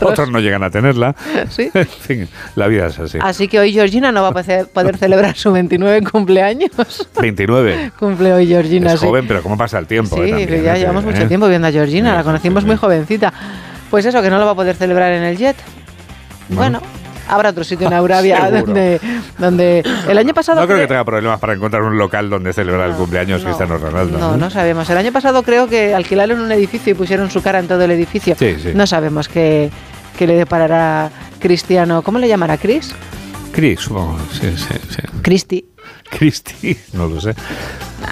Otros no llegan a tenerla. Sí. En fin, la vida es así. Así que hoy Georgina no va a poder celebrar su 29 cumpleaños. 29. Cumple hoy Georgina, Es sí. joven, pero ¿cómo pasa el tiempo? Sí, eh, también, que ya eh, llevamos eh. mucho tiempo viendo a Georgina, la conocimos muy jovencita. Pues eso, que no lo va a poder celebrar en el jet. Bueno, habrá otro sitio en Seguro. donde, donde el año pasado... No creo cre- que tenga problemas para encontrar un local donde celebrar el cumpleaños Cristiano Ronaldo. No, no sabemos. El año pasado creo que alquilaron un edificio y pusieron su cara en todo el edificio. Sí, sí. No sabemos qué, qué le deparará Cristiano. ¿Cómo le llamará Chris? Chris, supongo. Sí, sí, sí. Cristi. Cristi, no lo sé.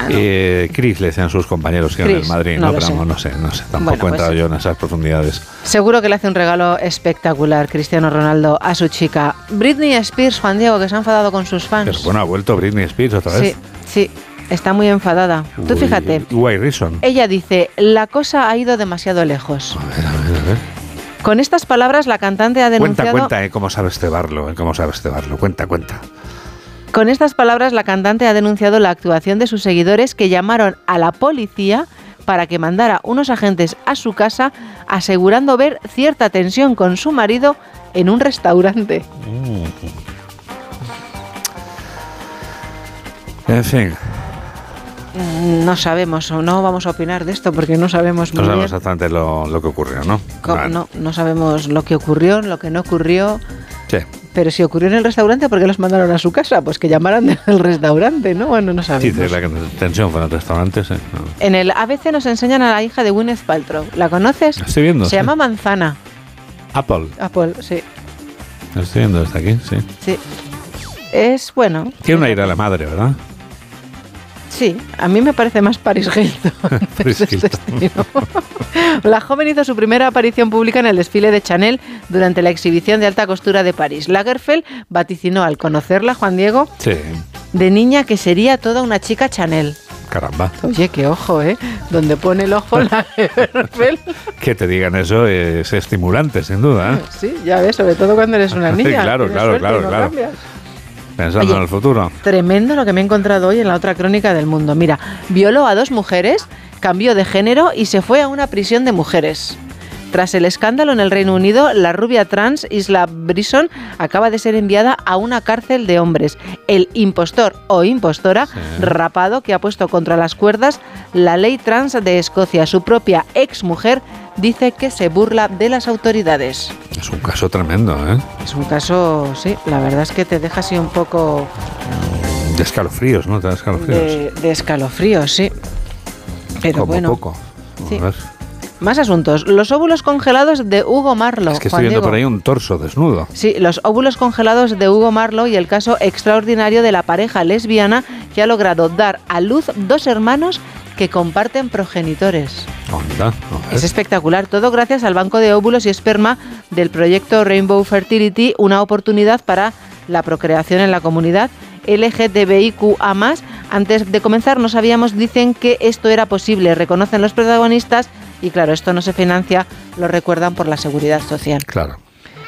Eh, Chris le decían sus compañeros que en el Chris, Madrid, no no, pero sé. vamos, no sé, no sé. Tampoco Bueno, he pues- entrado yo en esas profundidades. Seguro que le hace un regalo espectacular Cristiano Ronaldo a su chica. Britney Spears, Juan Diego, que se ha enfadado con sus fans. Pero bueno, ha vuelto Britney Spears otra Sí, vez. sí, está muy enfadada. Tú Uy, fíjate, Why reason? ella dice, la cosa ha ido demasiado lejos. A ver, a ver. Con estas palabras la cantante ha Cuenta, denunciado... cuenta, eh, cómo sabes cebarlo, eh, cómo sabes cebarlo. Cuenta, cuenta. Con estas palabras, la cantante ha denunciado la actuación de sus seguidores que llamaron a la policía para que mandara unos agentes a su casa asegurando ver cierta tensión con su marido en un restaurante. En fin, Mm, No sabemos o no vamos a opinar de esto porque no sabemos no muy sabemos bien. exactamente lo, lo que ocurrió, ¿no? Vale. No, no sabemos lo que ocurrió, lo que no ocurrió. Sí. Pero si ocurrió en el restaurante, ¿por qué los mandaron a su casa? Pues que llamaran del restaurante, ¿no? Bueno, no Sí, sabemos. de la tensión fue en el restaurante, sí. No. En el ABC nos enseñan a la hija de Gwyneth Paltrow. ¿La conoces? La estoy viendo, Se sí. llama Manzana. Apple, Apple, sí. la estoy viendo desde aquí, sí. Sí. Es bueno. Tiene un aire a la madre, ¿verdad? Sí, a mí me parece más Paris Hilton. Paris Hilton. La joven hizo su primera aparición pública en el desfile de Chanel durante la exhibición de alta costura de París. Lagerfeld vaticinó al conocerla, Juan Diego, Sí, de niña que sería toda una chica Chanel. caramba. Oye, qué ojo, ¿eh? Donde pone el ojo Lagerfeld. Que te digan eso es estimulante, sin duda. ¿eh? Sí, ya ves, sobre todo cuando eres una niña. Claro, claro, claro, no claro. Pensando Oye, en el futuro. Tremendo lo que me he encontrado hoy en la otra crónica del mundo. Mira, violó a dos mujeres, cambió de género y se fue a una prisión de mujeres. Tras el escándalo en el Reino Unido, la rubia trans Isla Brison acaba de ser enviada a una cárcel de hombres. El impostor o impostora rapado que ha puesto contra las cuerdas la ley trans de Escocia. Su propia exmujer dice que se burla de las autoridades. Es un caso tremendo, ¿eh? Es un caso, sí, la verdad es que te deja así un poco De escalofríos, ¿no? Da escalofríos. de, de escalofríos, sí. Pero Como bueno, poco. Sí. Más asuntos. Los óvulos congelados de Hugo Marlo. Es que estoy Juan viendo Diego. por ahí un torso desnudo. Sí, los óvulos congelados de Hugo Marlo y el caso extraordinario de la pareja lesbiana que ha logrado dar a luz dos hermanos que comparten progenitores. Onda. Es espectacular, todo gracias al banco de óvulos y esperma del proyecto Rainbow Fertility, una oportunidad para la procreación en la comunidad LGTBIQA+. Antes de comenzar no sabíamos, dicen que esto era posible, reconocen los protagonistas y claro, esto no se financia, lo recuerdan por la seguridad social. Claro.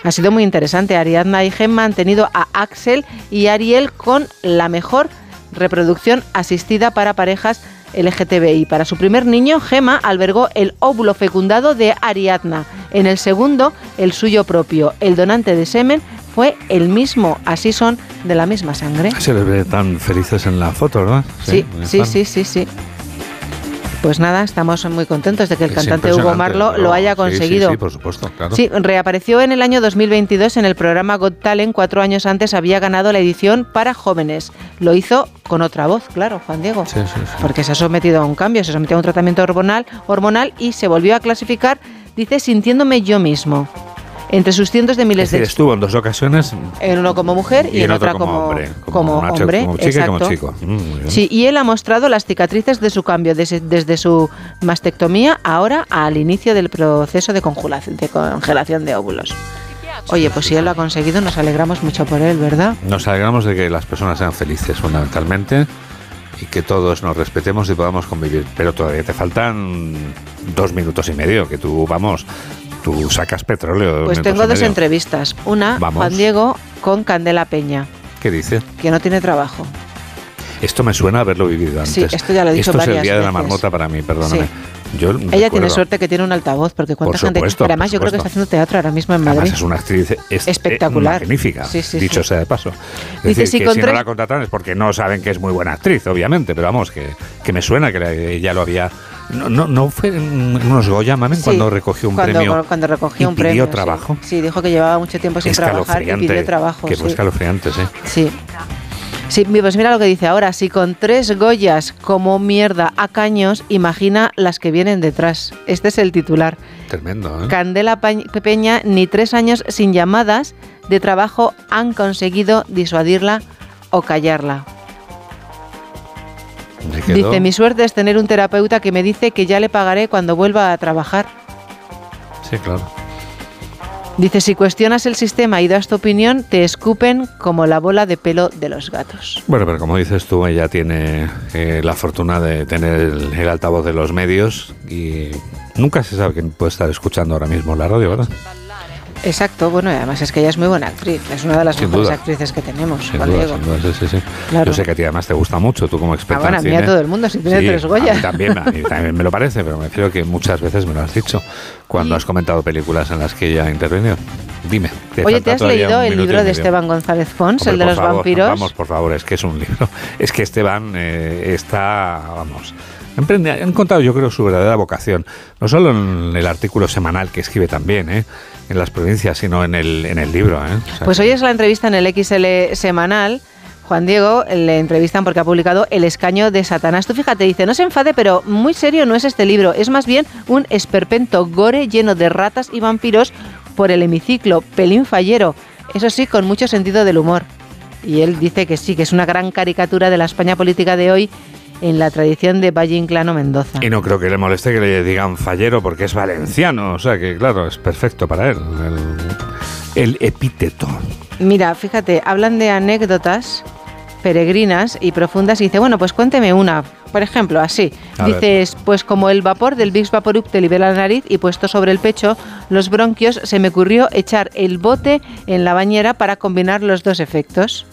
Ha sido muy interesante. Ariadna y Gemma han tenido a Axel y Ariel con la mejor reproducción asistida para parejas LGTBI. Para su primer niño, Gemma albergó el óvulo fecundado de Ariadna. En el segundo, el suyo propio. El donante de semen fue el mismo. Así son de la misma sangre. Se les ve tan felices en la foto, ¿verdad? Sí, sí, sí, sí, sí. Pues nada, estamos muy contentos de que el Es cantante Hugo Marlo lo haya Sí, sí, conseguido. Sí, por supuesto, claro. Sí, reapareció en el año 2022 en el programa Got Talent. Cuatro años antes había ganado la edición para jóvenes. Lo hizo con otra voz, claro, Juan Diego. Sí, sí, sí. Porque se ha sometido a un cambio, se sometió a un tratamiento hormonal, hormonal y se volvió a clasificar, dice, sintiéndome yo mismo. Entre sus cientos de Es miles decir, de... estuvo en dos ocasiones En uno como mujer y, y en otra como, como, hombre. como chica- hombre. chica y como chico. Mm. Sí, y él ha mostrado las cicatrices de su cambio desde, desde su mastectomía ahora al inicio del proceso de congelación de, congelación de óvulos. Oye, pues si él lo ha conseguido, nos alegramos mucho por él, ¿verdad? Nos alegramos de que las personas sean felices fundamentalmente y que todos nos respetemos y podamos convivir. Pero todavía te faltan dos minutos y medio, que tú, vamos, tú sacas petróleo. Pues tengo dos entrevistas. Una, Vamos. Juan Diego, con Candela Peña, ¿Qué dice? que no tiene trabajo. Esto me suena a haberlo vivido antes. Sí, esto ya lo he dicho Esto es el día de la marmota para mí, perdóname. Yo Ella tiene recuerdo- suerte que tiene un altavoz, porque cuánta Por gente... supuesto, Además, por yo creo que está haciendo teatro ahora mismo en Madrid. Además es una actriz es- Espectacular. eh, magnífica, Sí, sí, dicho sí. sea de paso. Es Dice, decir, si que con si no la contrataron es porque no saben que es muy buena actriz, obviamente, pero vamos, que, que me suena que ella lo había... No, no, no fue en unos Goya, mamen, cuando recogió un cuando, premio Cuando recogió y un pidió premio. sí. trabajo. Sí, dijo que llevaba mucho tiempo sin trabajar y pidió trabajo. Que fue escalofriante, sí. Sí. Sí, pues mira lo que dice ahora. Si con tres Goyas como mierda a caños, imagina las que vienen detrás. Este es el titular. Tremendo, ¿eh? Candela Peña, ni tres años sin llamadas de trabajo han conseguido disuadirla o callarla. Dice, mi suerte es tener un terapeuta que me dice que ya le pagaré cuando vuelva a trabajar. Sí, claro. Dice, si cuestionas el sistema y das tu opinión, te escupen como la bola de pelo de los gatos. Bueno, pero como dices tú, ella tiene eh, la fortuna de tener el, el altavoz de los medios y nunca se sabe quién puede estar escuchando ahora mismo la radio, ¿verdad? Exacto, bueno, y además es que ella es muy buena actriz, es una de las Sin mejores duda. actrices que tenemos, Sin Juan duda, Diego. sin duda, sí, sí, sí. Claro. Yo sé que a ti además te gusta mucho, tú como experta Ah, bueno, a mí a todo el mundo, si tiene Sí, tres a Goyas. mí también, a mí también me lo parece, pero me refiero que muchas veces me lo has dicho cuando has comentado películas en las que ella ha intervenido. Dime. Oye, falta ¿te has leído el libro de. Esteban González Fons, Hombre, el de los favor, vampiros? Vamos, por favor, es que es un libro. Es que Esteban eh, está, vamos, emprende, ha encontrado yo creo su verdadera vocación, no solo en el artículo semanal que escribe también, eh, en las provincias, sino en el, en el libro. eh. O sea, Pues hoy es la entrevista en el XL semanal. Juan Diego le entrevistan porque ha publicado El escaño de Satanás. Tú fíjate, dice, no se enfade, pero muy serio no es este libro. Es más bien un esperpento gore lleno de ratas y vampiros por el hemiciclo, pelín fallero. Eso sí, con mucho sentido del humor. Y él dice que sí, que es una gran caricatura de la España política de hoy en la tradición de Valle Inclano Mendoza. Y no creo que le moleste que le digan fallero porque es valenciano, o sea que claro, es perfecto para él. El, el epíteto. Mira, fíjate, hablan de anécdotas peregrinas y profundas y dice, bueno, pues cuénteme una. Por ejemplo, así. A ver. Dices, pues como el vapor del Big Vaporub te libera la nariz y puesto sobre el pecho los bronquios, se me ocurrió echar el bote en la bañera para combinar los dos efectos.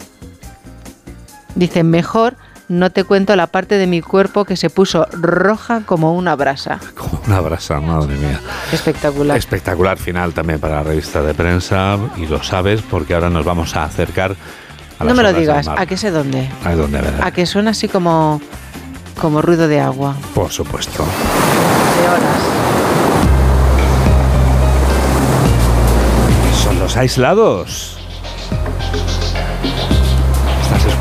Dice, mejor no te cuento la parte de mi cuerpo que se puso roja como una brasa. Como una brasa, madre mía. Espectacular. Espectacular final también para la revista de prensa y lo sabes porque ahora nos vamos a acercar a No me lo digas, ¿a qué sé dónde? ¿A dónde, a, a que suena así como como ruido de agua. Por supuesto. De horas. Son los aislados.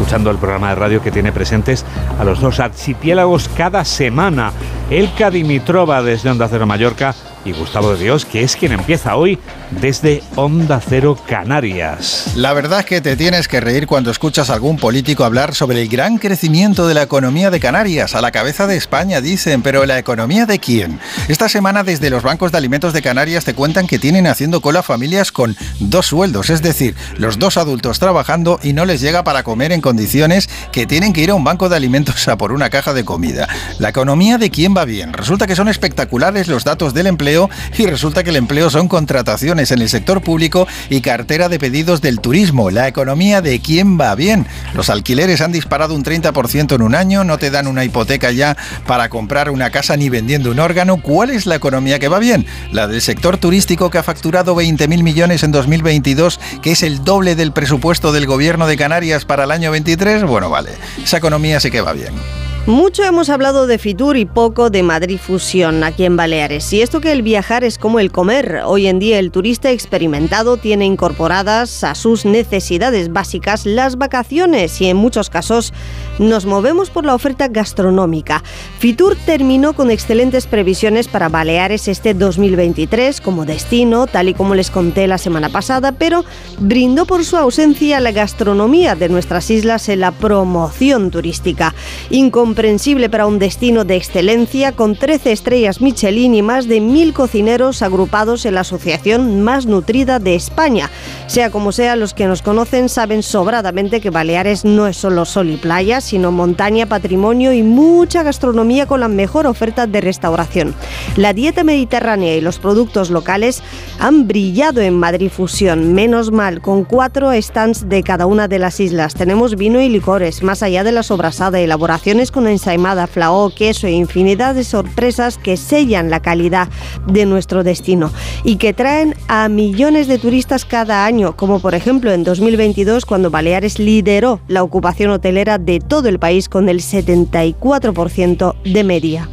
Escuchando el programa de radio que tiene presentes a los dos archipiélagos cada semana. Elka Dimitrova desde Onda Cero Mallorca y Gustavo de Dios, que es quien empieza hoy desde Onda Cero Canarias. La verdad es que te tienes que reír cuando escuchas a algún político hablar sobre el gran crecimiento de la economía de Canarias, a la cabeza de España dicen, pero ¿la economía de quién? Esta semana desde los bancos de alimentos de Canarias te cuentan que tienen haciendo cola familias con dos sueldos, es decir, los dos adultos trabajando y no les llega para comer en condiciones que tienen que ir a un banco de alimentos a por una caja de comida. La economía de quién va bien. Resulta que son espectaculares los datos del empleo y resulta que el empleo son contrataciones en el sector público y cartera de pedidos del turismo. La economía de quién va bien. Los alquileres han disparado un 30% en un año, no te dan una hipoteca ya para comprar una casa ni vendiendo un órgano. ¿Cuál es la economía que va bien? La del sector turístico que ha facturado 20.000 millones en 2022, que es el doble del presupuesto del gobierno de Canarias para el año 23. Bueno, vale, esa economía sí que va bien. Mucho hemos hablado de Fitur y poco de Madrid Fusión aquí en Baleares. Y esto que el viajar es como el comer. Hoy en día el turista experimentado tiene incorporadas a sus necesidades básicas las vacaciones y en muchos casos nos movemos por la oferta gastronómica. Fitur terminó con excelentes previsiones para Baleares este 2023 como destino, tal y como les conté la semana pasada, pero brindó por su ausencia la gastronomía de nuestras islas en la promoción turística comprensible para un destino de excelencia con 13 estrellas Michelin y más de mil cocineros agrupados en la asociación más nutrida de España. Sea como sea, los que nos conocen saben sobradamente que Baleares no es solo sol y playa, sino montaña, patrimonio y mucha gastronomía con la mejor oferta de restauración. La dieta mediterránea y los productos locales han brillado en Madrid Fusión, menos mal, con cuatro stands de cada una de las islas. Tenemos vino y licores, más allá de la sobrasada, elaboraciones con ensaimada, flao, queso e infinidad de sorpresas que sellan la calidad de nuestro destino y que traen a millones de turistas cada año, como por ejemplo en 2022 cuando Baleares lideró la ocupación hotelera de todo el país con el 74% de media.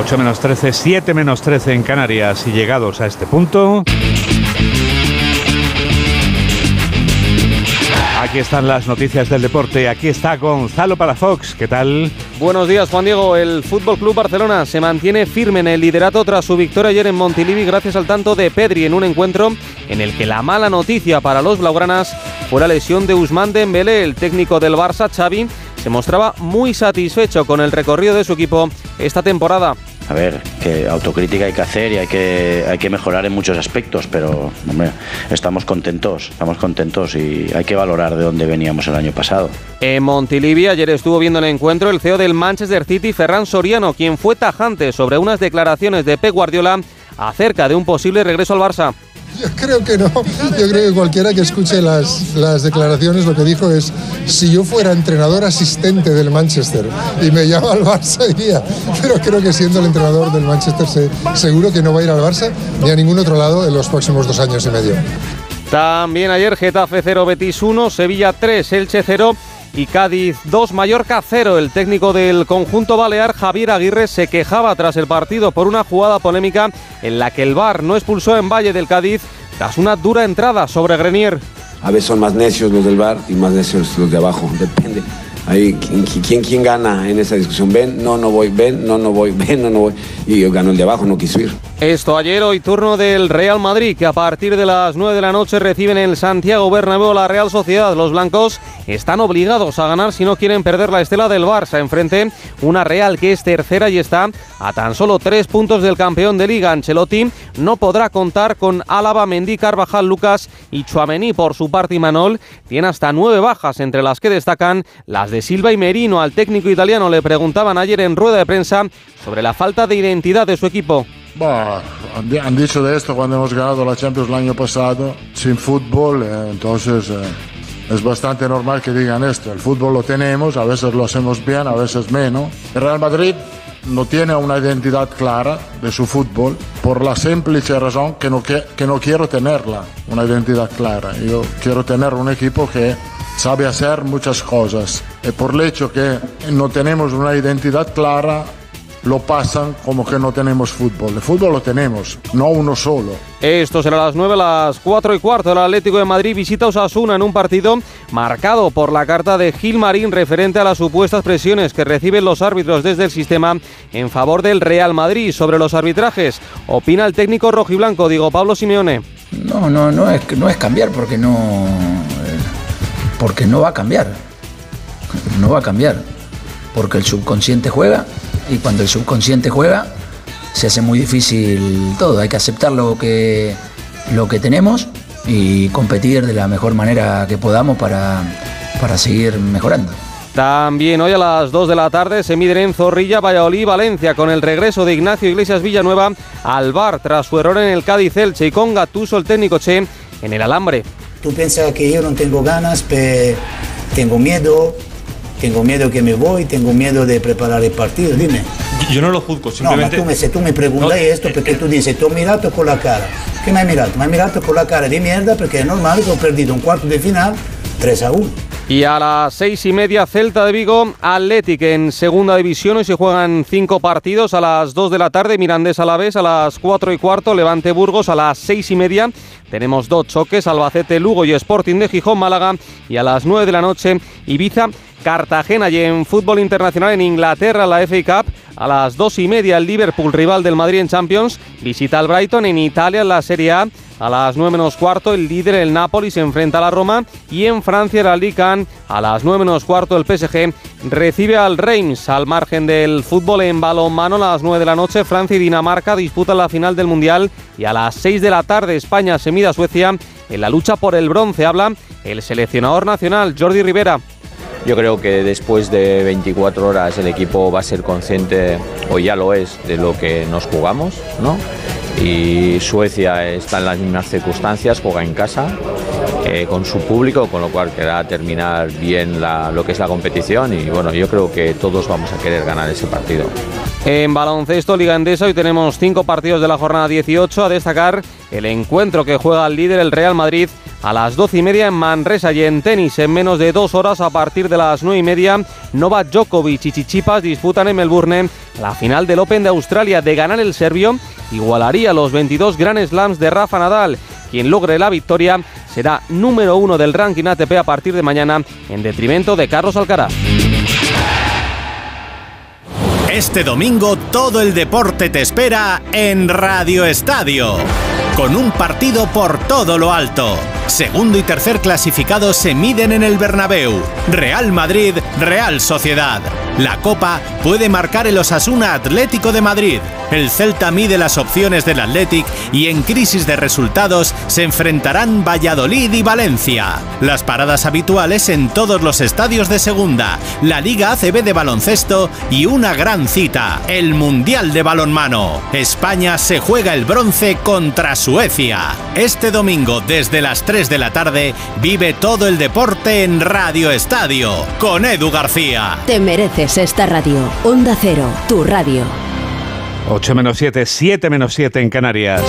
8 menos 13, 7 menos 13 en Canarias y llegados a este punto... Aquí están las noticias del deporte. Aquí está Gonzalo Palafox. ¿Qué tal? Buenos días, Juan Diego. El Fútbol Club Barcelona se mantiene firme en el liderato tras su victoria ayer en Montilivi gracias al tanto de Pedri en un encuentro en el que la mala noticia para los blaugranas fue la lesión de Usman Dembélé, el técnico del Barça, Xavi, se mostraba muy satisfecho con el recorrido de su equipo esta temporada a ver, que autocrítica hay que hacer y hay que, hay que mejorar en muchos aspectos, pero estamos contentos, estamos contentos y hay que valorar de dónde veníamos el año pasado. En Montilivi ayer estuvo viendo el encuentro el CEO del Manchester City, Ferran Soriano, quien fue tajante sobre unas declaraciones de Pep Guardiola acerca de un posible regreso al Barça. Yo creo que no. Yo creo que cualquiera que escuche las, las declaraciones lo que dijo es, si yo fuera entrenador asistente del Manchester y me llama al Barça, iría. Pero creo que siendo el entrenador del Manchester seguro que no va a ir al Barça ni a ningún otro lado en los próximos dos años y medio. También ayer Getafe 0, Betis 1, Sevilla 3, Elche 0 y Cádiz 2, Mallorca 0. El técnico del conjunto balear, Javier Aguirre, se quejaba tras el partido por una jugada polémica en la que el VAR no expulsó en Valle del Cádiz tras una dura entrada sobre Grenier. A veces son más necios los del VAR y más necios los de abajo, depende. Ahí, ¿quién, ¿quién, gana en esa discusión? ¿Ven? No, no voy. ¿Ven? No, no voy. ¿Ven? No, no voy. Y yo gano el de abajo, no quiso ir. Esto ayer, hoy turno del Real Madrid, que a partir de las 9 de la noche reciben en el Santiago Bernabéu la Real Sociedad. Los blancos están obligados a ganar si no quieren perder la estela del Barça. Enfrente, una Real que es tercera y está a tan solo tres puntos del campeón de Liga. Ancelotti no podrá contar con Álava, Mendy, Carvajal, Lucas y Chuamení. Por su parte, Manol tiene hasta nueve bajas, entre las que destacan las de Silva y Merino. Al técnico italiano le preguntaban ayer en rueda de prensa sobre la falta de identidad de su equipo. Han dicho de esto cuando hemos ganado la Champions el año pasado, sin fútbol, eh, entonces eh, es bastante normal que digan esto. El fútbol lo tenemos, a veces lo hacemos bien, a veces menos. El Real Madrid no tiene una identidad clara de su fútbol por la simple razón que no, que, que no quiero tenerla, una identidad clara. Yo quiero tener un equipo que sabe hacer muchas cosas. Y por el hecho que no tenemos una identidad clara, lo pasan como que no tenemos fútbol. El fútbol lo tenemos, no uno solo. Esto será a las 9, a las 4 y cuarto. El Atlético de Madrid visita a Osasuna en un partido marcado por la carta de Gil Marín referente a las supuestas presiones que reciben los árbitros desde el sistema en favor del Real Madrid sobre los arbitrajes. Opina el técnico rojiblanco, digo Pablo Simeone. No, no, no es, no es cambiar porque no, eh, porque no va a cambiar. No va a cambiar. Porque el subconsciente juega y cuando el subconsciente juega se hace muy difícil todo. Hay que aceptar lo que, lo que tenemos y competir de la mejor manera que podamos para, para seguir mejorando. También hoy a las 2 de la tarde se miden en Zorrilla, Valladolid, Valencia, con el regreso de Ignacio Iglesias Villanueva al bar tras su error en el Cádiz Elche y con Gatuso el técnico Che en el alambre. Tú piensas que yo no tengo ganas, pero tengo miedo, tengo miedo que me voy, tengo miedo de preparar el partido, dime. Yo no lo juzgo, simplemente... No, tú me, tú me preguntas No, esto porque tú dices, te ho mirato con la cara. ¿Qué me hai mirato? Me hai mirato con la cara di merda perché è normale che ho perdido un quarto di final 3 a 1. Y a las seis y media, Celta de Vigo, Athletic en segunda división. Hoy se juegan cinco partidos a las 2 de la tarde. Mirandés a la vez a las 4 y cuarto. Levante Burgos a las seis y media. Tenemos dos choques: Albacete, Lugo y Sporting de Gijón, Málaga. Y a las 9 de la noche, Ibiza. Cartagena y en fútbol internacional en Inglaterra la FA Cup a las dos y media el Liverpool rival del Madrid en Champions visita al Brighton en Italia la Serie A a las 9 menos cuarto, el líder, el Napoli, se enfrenta a la Roma. Y en Francia, el 1, a las 9 menos cuarto, el PSG recibe al Reims. Al margen del fútbol en balonmano, a las 9 de la noche, Francia y Dinamarca disputan la final del Mundial. Y a las 6 de la tarde, España se mide a Suecia en la lucha por el bronce. Habla el seleccionador nacional, Jordi Rivera. Yo creo que después de 24 horas el equipo va a ser consciente, o ya lo es, de lo que nos jugamos, ¿no? Y Suecia está en las mismas circunstancias, juega en casa, eh, con su público, con lo cual querrá terminar bien lo que es la competición y bueno, yo creo que todos vamos a querer ganar ese partido. En baloncesto, Liga Endesa, hoy tenemos cinco partidos de la jornada 18. A destacar el encuentro que juega el líder, el Real Madrid, a las 12 y media en Manresa y en tenis. En menos de dos horas, a partir de las 9 y media, Novak Djokovic y Chichipas disputan en Melbourne la final del Open de Australia. De ganar el serbio, igualaría los 22 Grand Slams de Rafa Nadal. Quien logre la victoria será número uno del ranking ATP a partir de mañana, en detrimento de Carlos Alcaraz. Este domingo todo el deporte te espera en Radio Estadio. Con un partido por todo lo alto. Segundo y tercer clasificados se miden en el Bernabéu. Real Madrid, Real Sociedad. La Copa puede marcar el Osasuna Atlético de Madrid. El Celta mide las opciones del Athletic y en crisis de resultados se enfrentarán Valladolid y Valencia. Las paradas habituales en todos los estadios de segunda, la Liga ACB de baloncesto y una gran cita, el Mundial de balonmano. España se juega el bronce contra Suecia. Este domingo desde las 3 de la tarde vive todo el deporte en Radio Estadio con Edu García. Te mereces esta radio. Onda Cero, tu radio. 8 menos 7, 7 menos 7 en Canarias.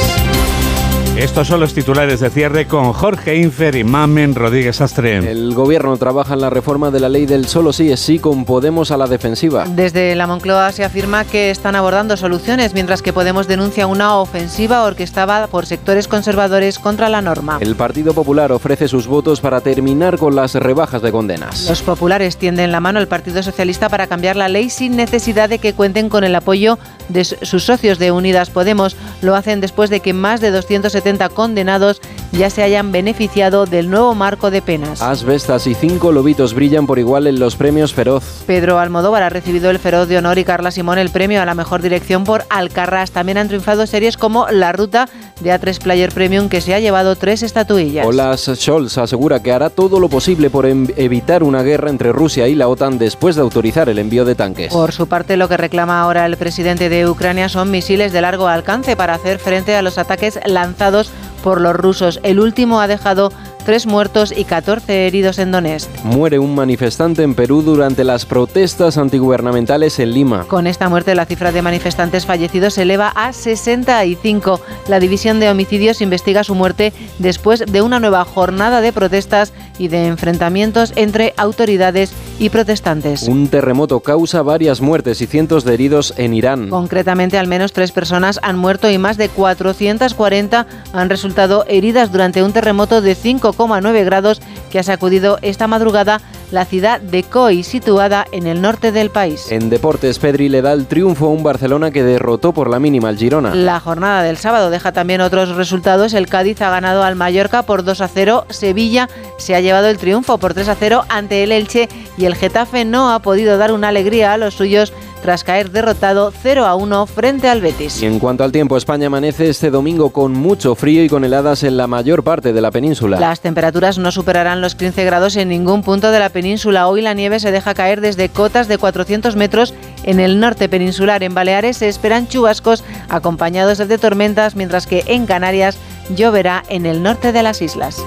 Estos son los titulares de cierre con Jorge Infer y Mamen Rodríguez Astre. El gobierno trabaja en la reforma de la ley del solo sí es sí con Podemos a la defensiva. Desde la Moncloa se afirma que están abordando soluciones, mientras que Podemos denuncia una ofensiva orquestada por sectores conservadores contra la norma. El Partido Popular ofrece sus votos para terminar con las rebajas de condenas. Los populares tienden la mano al Partido Socialista para cambiar la ley sin necesidad de que cuenten con el apoyo de sus socios de Unidas Podemos. Lo hacen después de que más de 270 condenados ya se hayan beneficiado del nuevo marco de penas. Asbestas y cinco lobitos brillan por igual en los premios Feroz. Pedro Almodóvar ha recibido el Feroz de Honor y Carla Simón el premio a la mejor dirección por Alcarrás. También han triunfado series como La Ruta de A3 Player Premium que se ha llevado tres estatuillas. Olaf Scholz asegura que hará todo lo posible por em- evitar una guerra entre Rusia y la OTAN después de autorizar el envío de tanques. Por su parte, lo que reclama ahora el presidente de Ucrania son misiles de largo alcance para hacer frente a los ataques lanzados por los rusos. El último ha dejado tres muertos y 14 heridos en Donetsk. Muere un manifestante en Perú durante las protestas antigubernamentales en Lima. Con esta muerte, la cifra de manifestantes fallecidos se eleva a 65. La División de Homicidios investiga su muerte después de una nueva jornada de protestas y de enfrentamientos entre autoridades y protestantes. Un terremoto causa varias muertes y cientos de heridos en Irán. Concretamente, al menos tres personas han muerto y más de 440 han resultado heridas durante un terremoto de 5,9 grados que ha sacudido esta madrugada la ciudad de Coi, situada en el norte del país. En deportes, Pedri le da el triunfo a un Barcelona que derrotó por la mínima al Girona. La jornada del sábado deja también otros resultados. El Cádiz ha ganado al Mallorca por 2 a 0. Sevilla se ha llevado el triunfo por 3 a 0 ante el Elche y el Getafe no ha podido dar una alegría a los suyos tras caer derrotado 0 a 1 frente al Betis. Y en cuanto al tiempo, España amanece este domingo con mucho frío y con heladas en la mayor parte de la península. Las temperaturas no superarán los 15 grados en ningún punto de la península. Hoy la nieve se deja caer desde cotas de 400 metros en el norte peninsular. En Baleares se esperan chubascos acompañados de tormentas, mientras que en Canarias lloverá en el norte de las islas.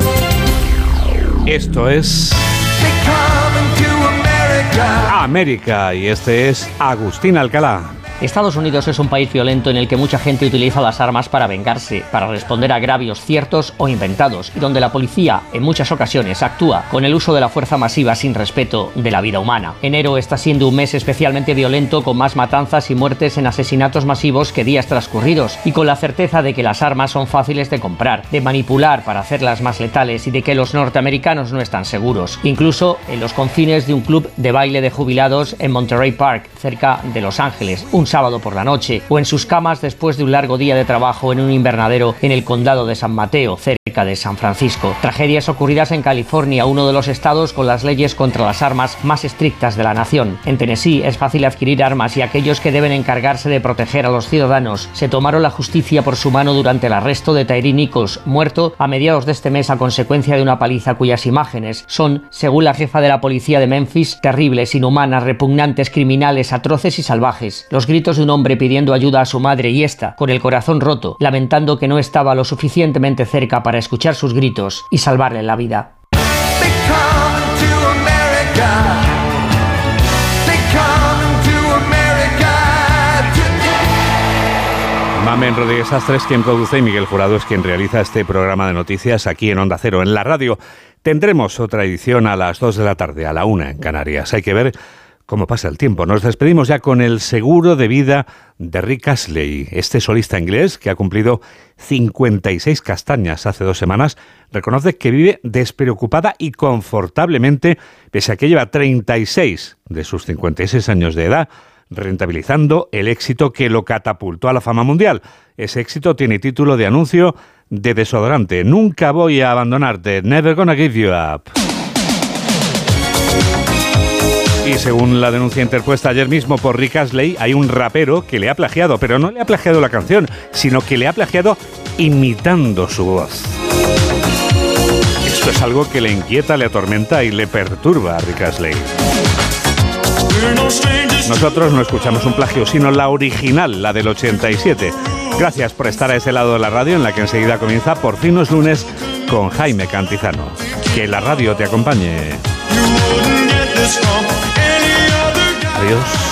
Esto es América y este es Agustín Alcalá. Estados Unidos es un país violento en el que mucha gente utiliza las armas para vengarse, para responder a agravios ciertos o inventados, y donde la policía en muchas ocasiones actúa con el uso de la fuerza masiva sin respeto de la vida humana. Enero está siendo un mes especialmente violento con más matanzas y muertes en asesinatos masivos que días transcurridos, y con la certeza de que las armas son fáciles de comprar, de manipular para hacerlas más letales y de que los norteamericanos no están seguros, incluso en los confines de un club de baile de jubilados en Monterey Park, cerca de Los Ángeles. Un sábado por la noche, o en sus camas después de un largo día de trabajo en un invernadero en el condado de San Mateo, cerca de San Francisco. Tragedias ocurridas en California, uno de los estados con las leyes contra las armas más estrictas de la nación. En Tennessee es fácil adquirir armas y aquellos que deben encargarse de proteger a los ciudadanos se tomaron la justicia por su mano durante el arresto de Tyree Nichols, muerto a mediados de este mes a consecuencia de una paliza cuyas imágenes son, según la jefa de la policía de Memphis, terribles, inhumanas, repugnantes, criminales, atroces y salvajes. Los gritos de un hombre pidiendo ayuda a su madre y esta, con el corazón roto, lamentando que no estaba lo suficientemente cerca para escuchar sus gritos y salvarle la vida. Mamen Rodríguez Astres quien produce y Miguel Jurado es quien realiza este programa de noticias aquí en Onda Cero. En la radio tendremos otra edición a las 2 de la tarde, a la 1 en Canarias. Hay que ver cómo pasa el tiempo. Nos despedimos ya con el seguro de vida de Rick Astley, este solista inglés que ha cumplido 56 castañas hace dos semanas, reconoce que vive despreocupada y confortablemente, pese a que lleva 36 de sus 56 años de edad, rentabilizando el éxito que lo catapultó a la fama mundial. Ese éxito tiene título de anuncio de desodorante. Nunca voy a abandonarte. Never gonna give you up. Y según la denuncia interpuesta ayer mismo por Rick Astley, hay un rapero que le ha plagiado, pero no le ha plagiado la canción, sino que le ha plagiado imitando su voz. Esto es algo que le inquieta, le atormenta y le perturba a Rick Astley. Nosotros no escuchamos un plagio, sino la original, la del 87. Gracias por estar a ese lado de la radio en la que enseguida comienza Por fin los lunes con Jaime Cantizano. Que la radio te acompañe. Adiós.